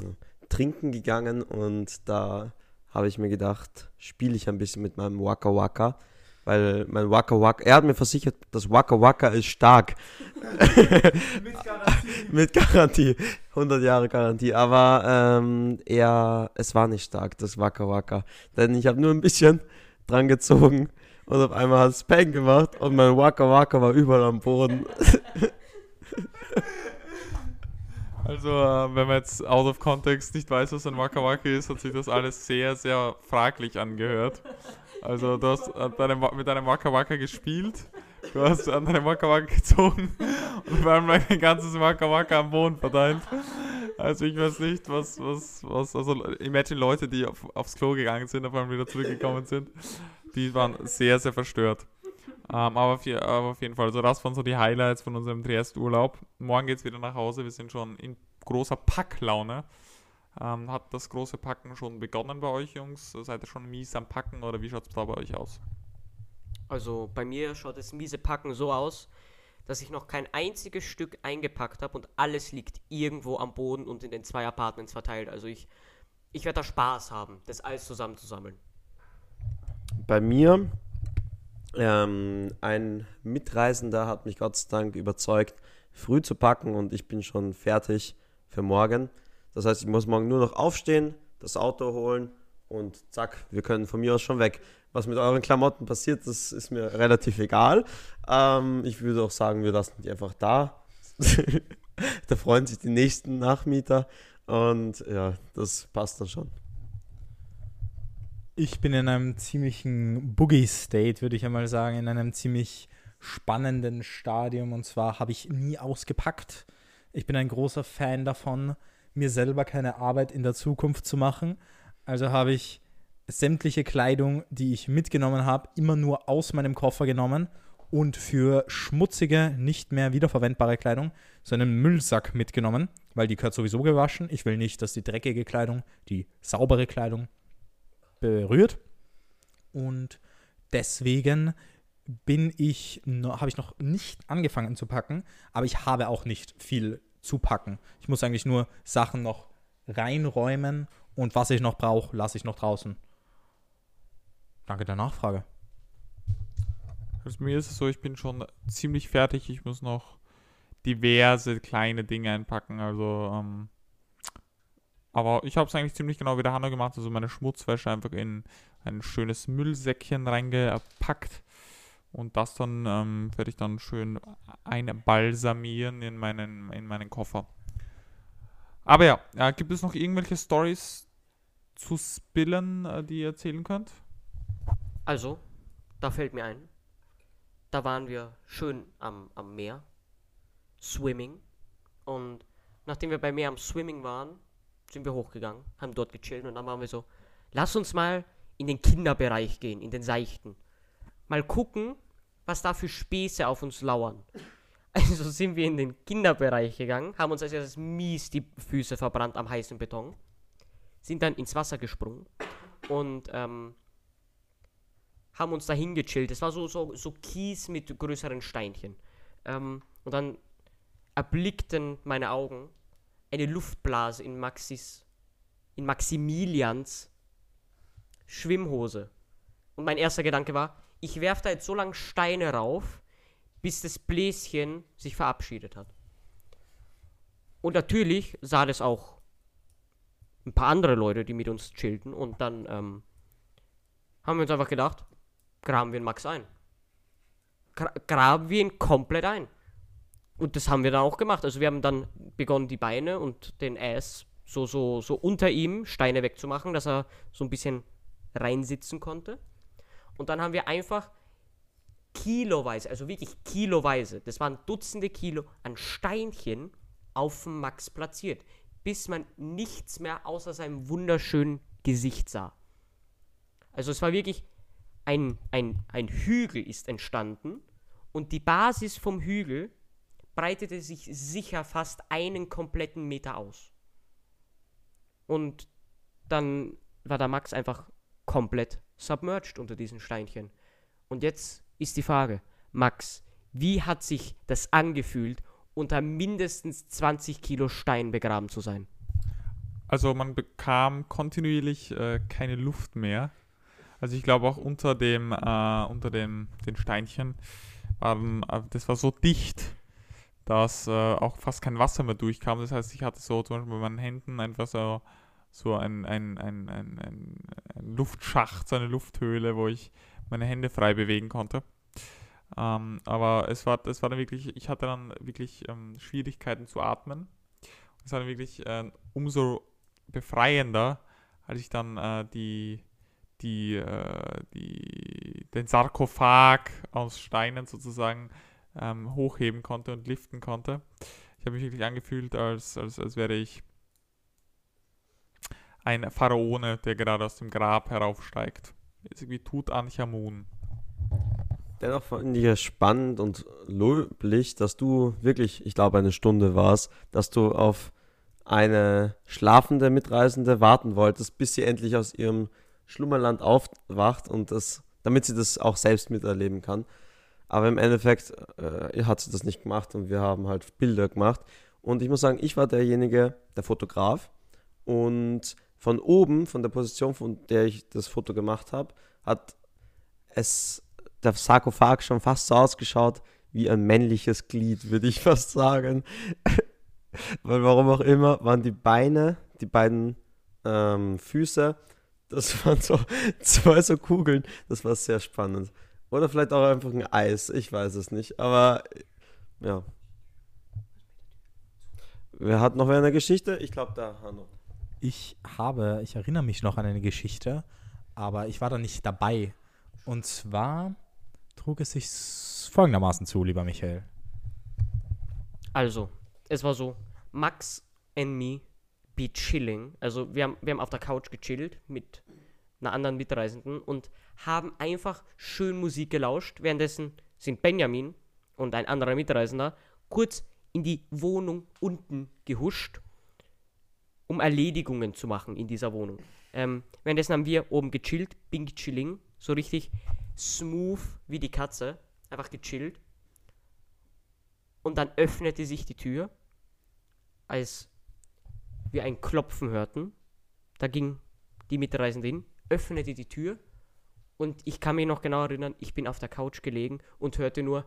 trinken gegangen und da habe ich mir gedacht, spiele ich ein bisschen mit meinem Waka Waka. Weil mein Waka Waka, er hat mir versichert, das Waka Waka ist stark. Mit Garantie. Mit Garantie. 100 Jahre Garantie. Aber ähm, er, es war nicht stark, das Waka Waka. Denn ich habe nur ein bisschen dran gezogen und auf einmal hat es Peng gemacht und mein Waka Waka war überall am Boden. Also, äh, wenn man jetzt out of context nicht weiß, was ein Waka Waka ist, hat sich das alles sehr, sehr fraglich angehört. Also, du hast an deinem, mit deinem Waka Waka gespielt, du hast an deinem Waka Waka gezogen und vor allem ein ganzes Waka Waka am Boden verteilt. Also, ich weiß nicht, was, was, was, also, imagine Leute, die auf, aufs Klo gegangen sind, auf einmal wieder zurückgekommen sind, die waren sehr, sehr verstört. Ähm, aber, auf, je- aber auf jeden Fall, also das waren so die Highlights von unserem Triest-Urlaub. Morgen geht es wieder nach Hause. Wir sind schon in großer Packlaune. Ähm, hat das große Packen schon begonnen bei euch, Jungs? Seid ihr schon mies am Packen oder wie schaut es da bei euch aus? Also bei mir schaut das miese Packen so aus, dass ich noch kein einziges Stück eingepackt habe und alles liegt irgendwo am Boden und in den zwei Apartments verteilt. Also ich, ich werde da Spaß haben, das alles zusammenzusammeln. Bei mir, ähm, ein Mitreisender hat mich Gott sei Dank überzeugt, früh zu packen und ich bin schon fertig für morgen. Das heißt, ich muss morgen nur noch aufstehen, das Auto holen und zack, wir können von mir aus schon weg. Was mit euren Klamotten passiert, das ist mir relativ egal. Ähm, ich würde auch sagen, wir lassen die einfach da. da freuen sich die nächsten Nachmieter und ja, das passt dann schon. Ich bin in einem ziemlichen Boogie-State, würde ich einmal sagen, in einem ziemlich spannenden Stadium. Und zwar habe ich nie ausgepackt. Ich bin ein großer Fan davon, mir selber keine Arbeit in der Zukunft zu machen. Also habe ich sämtliche Kleidung, die ich mitgenommen habe, immer nur aus meinem Koffer genommen und für schmutzige, nicht mehr wiederverwendbare Kleidung so einen Müllsack mitgenommen, weil die gehört sowieso gewaschen. Ich will nicht, dass die dreckige Kleidung die saubere Kleidung berührt. Und deswegen bin ich, habe ich noch nicht angefangen zu packen, aber ich habe auch nicht viel zu packen. Ich muss eigentlich nur Sachen noch reinräumen und was ich noch brauche, lasse ich noch draußen. Danke der Nachfrage. Also mir ist es so, ich bin schon ziemlich fertig. Ich muss noch diverse kleine Dinge einpacken. Also, ähm, aber ich habe es eigentlich ziemlich genau wie der Hanno gemacht. Also meine Schmutzwäsche einfach in ein schönes Müllsäckchen reingepackt. Und das dann ähm, werde ich dann schön einbalsamieren in meinen, in meinen Koffer. Aber ja, äh, gibt es noch irgendwelche Stories zu spillen, äh, die ihr erzählen könnt? Also, da fällt mir ein, da waren wir schön am, am Meer, Swimming. Und nachdem wir beim Meer am Swimming waren, sind wir hochgegangen, haben dort gechillt und dann waren wir so, lass uns mal in den Kinderbereich gehen, in den Seichten. Mal gucken, was da für Späße auf uns lauern. Also sind wir in den Kinderbereich gegangen, haben uns als erstes mies die Füße verbrannt am heißen Beton, sind dann ins Wasser gesprungen und ähm, haben uns dahin gechillt. Es war so, so, so Kies mit größeren Steinchen. Ähm, und dann erblickten meine Augen eine Luftblase in Maxis, in Maximilians Schwimmhose. Und mein erster Gedanke war, ich werfe da jetzt so lange Steine rauf, bis das Bläschen sich verabschiedet hat. Und natürlich sah das auch ein paar andere Leute, die mit uns chillten. Und dann ähm, haben wir uns einfach gedacht, graben wir den Max ein. Gra graben wir ihn komplett ein. Und das haben wir dann auch gemacht. Also wir haben dann begonnen, die Beine und den Ass so, so, so unter ihm Steine wegzumachen, dass er so ein bisschen reinsitzen konnte. Und dann haben wir einfach kiloweise, also wirklich kiloweise, das waren Dutzende Kilo an Steinchen auf dem Max platziert, bis man nichts mehr außer seinem wunderschönen Gesicht sah. Also es war wirklich ein, ein, ein Hügel ist entstanden und die Basis vom Hügel breitete sich sicher fast einen kompletten Meter aus. Und dann war der Max einfach komplett submerged unter diesen Steinchen. Und jetzt ist die Frage, Max, wie hat sich das angefühlt, unter mindestens 20 Kilo Stein begraben zu sein? Also man bekam kontinuierlich äh, keine Luft mehr. Also ich glaube auch unter dem, äh, unter dem, den Steinchen waren, äh, das war so dicht, dass äh, auch fast kein Wasser mehr durchkam. Das heißt, ich hatte so zum Beispiel bei meinen Händen einfach so, so ein, ein, ein, ein, ein, Luftschacht, so eine Lufthöhle, wo ich meine Hände frei bewegen konnte. Ähm, aber es war, es war dann wirklich, ich hatte dann wirklich ähm, Schwierigkeiten zu atmen. Es war dann wirklich äh, umso befreiender, als ich dann äh, die, die, äh, die, den Sarkophag aus Steinen sozusagen ähm, hochheben konnte und liften konnte. Ich habe mich wirklich angefühlt, als, als, als wäre ich ein Pharaone, der gerade aus dem Grab heraufsteigt. Ist irgendwie Tutanchamun. Dennoch fand ich es spannend und loblich, dass du wirklich, ich glaube, eine Stunde warst, dass du auf eine schlafende Mitreisende warten wolltest, bis sie endlich aus ihrem Schlummerland aufwacht und das, damit sie das auch selbst miterleben kann. Aber im Endeffekt äh, hat sie das nicht gemacht und wir haben halt Bilder gemacht. Und ich muss sagen, ich war derjenige, der Fotograf. Und von oben, von der Position, von der ich das Foto gemacht habe, hat es der Sarkophag schon fast so ausgeschaut wie ein männliches Glied, würde ich fast sagen. Weil warum auch immer, waren die Beine, die beiden ähm, Füße, das waren so zwei so Kugeln, das war sehr spannend. Oder vielleicht auch einfach ein Eis, ich weiß es nicht. Aber ja. Wer hat noch eine Geschichte? Ich glaube, da Hanno. Ich habe, ich erinnere mich noch an eine Geschichte, aber ich war da nicht dabei. Und zwar trug es sich folgendermaßen zu, lieber Michael. Also, es war so, Max and me be chilling. Also wir haben, wir haben auf der Couch gechillt mit einer anderen Mitreisenden und haben einfach schön Musik gelauscht. Währenddessen sind Benjamin und ein anderer Mitreisender kurz in die Wohnung unten gehuscht, um Erledigungen zu machen in dieser Wohnung. Ähm, währenddessen haben wir oben gechillt, Bing Chilling, so richtig smooth wie die Katze, einfach gechillt. Und dann öffnete sich die Tür, als wir ein Klopfen hörten. Da ging die Mitreisende hin, öffnete die Tür und ich kann mich noch genau erinnern, ich bin auf der Couch gelegen und hörte nur,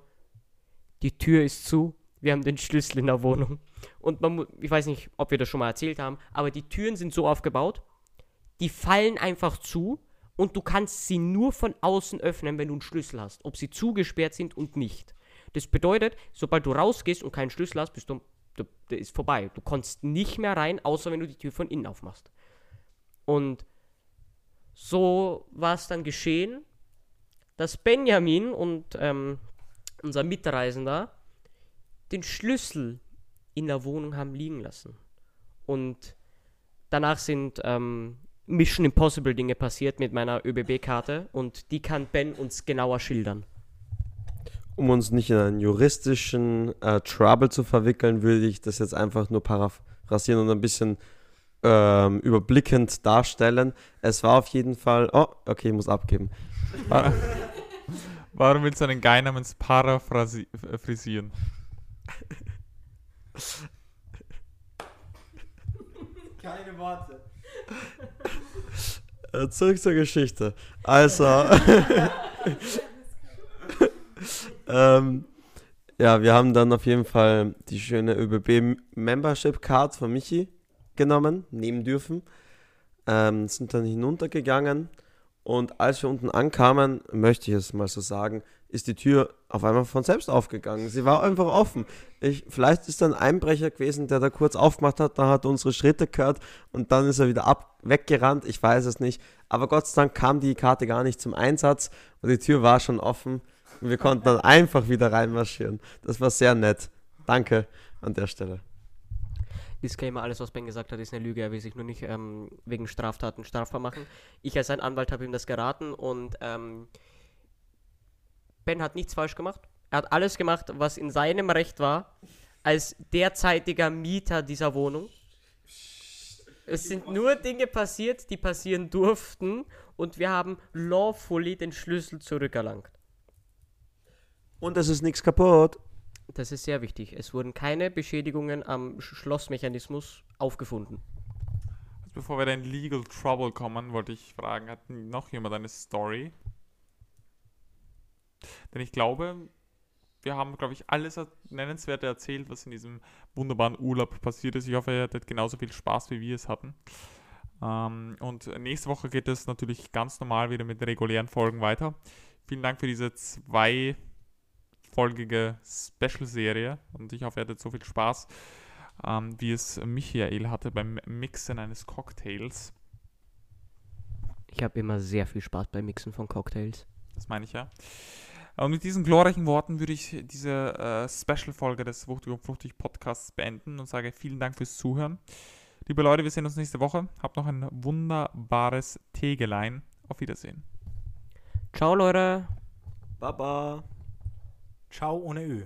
die Tür ist zu, wir haben den Schlüssel in der Wohnung. Und man, ich weiß nicht, ob wir das schon mal erzählt haben, aber die Türen sind so aufgebaut, die fallen einfach zu und du kannst sie nur von außen öffnen, wenn du einen Schlüssel hast, ob sie zugesperrt sind und nicht. Das bedeutet, sobald du rausgehst und keinen Schlüssel hast, bist du, du, der ist vorbei. Du kannst nicht mehr rein, außer wenn du die Tür von innen aufmachst. Und so war es dann geschehen, dass Benjamin und ähm, unser Mitreisender den Schlüssel in der Wohnung haben liegen lassen. Und danach sind ähm, Mission Impossible Dinge passiert mit meiner ÖBB-Karte und die kann Ben uns genauer schildern. Um uns nicht in einen juristischen äh, Trouble zu verwickeln, würde ich das jetzt einfach nur paraphrasieren und ein bisschen ähm, überblickend darstellen. Es war auf jeden Fall. Oh, okay, ich muss abgeben. War, Warum willst du einen Guy namens paraphrasieren? Keine Worte. Äh, zurück zur Geschichte. Also. ähm, ja, wir haben dann auf jeden Fall die schöne ÖBB Membership Card von Michi genommen, nehmen dürfen. Ähm, sind dann hinuntergegangen und als wir unten ankamen, möchte ich es mal so sagen, ist die Tür auf einmal von selbst aufgegangen. Sie war einfach offen. Ich, vielleicht ist da ein Einbrecher gewesen, der da kurz aufgemacht hat, da hat er unsere Schritte gehört und dann ist er wieder ab, weggerannt. Ich weiß es nicht. Aber Gott sei Dank kam die Karte gar nicht zum Einsatz und die Tür war schon offen. Und wir konnten dann einfach wieder reinmarschieren. Das war sehr nett. Danke an der Stelle. Disclaimer, alles was Ben gesagt hat, ist eine Lüge. Er will sich nur nicht ähm, wegen Straftaten strafbar machen. Ich als sein Anwalt habe ihm das geraten und ähm, Ben hat nichts falsch gemacht. Er hat alles gemacht, was in seinem Recht war, als derzeitiger Mieter dieser Wohnung. Es sind nur Dinge passiert, die passieren durften und wir haben lawfully den Schlüssel zurückerlangt. Und es ist nichts kaputt. Das ist sehr wichtig. Es wurden keine Beschädigungen am Sch- Schlossmechanismus aufgefunden. Also bevor wir in Legal Trouble kommen, wollte ich fragen, hat noch jemand eine Story? Denn ich glaube, wir haben, glaube ich, alles er- Nennenswerte erzählt, was in diesem wunderbaren Urlaub passiert ist. Ich hoffe, ihr hattet genauso viel Spaß, wie wir es hatten. Ähm, und nächste Woche geht es natürlich ganz normal wieder mit regulären Folgen weiter. Vielen Dank für diese zweifolgige Special-Serie und ich hoffe, ihr hattet so viel Spaß, ähm, wie es Michael hatte beim Mixen eines Cocktails. Ich habe immer sehr viel Spaß beim Mixen von Cocktails. Das meine ich ja. Und mit diesen glorreichen Worten würde ich diese äh, Special-Folge des Wuchtig und Fruchtig Podcasts beenden und sage vielen Dank fürs Zuhören. Liebe Leute, wir sehen uns nächste Woche. Habt noch ein wunderbares Tegelein. Auf Wiedersehen. Ciao, Leute. Baba. Ciao ohne Ö.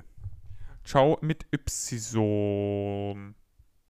Ciao mit Y.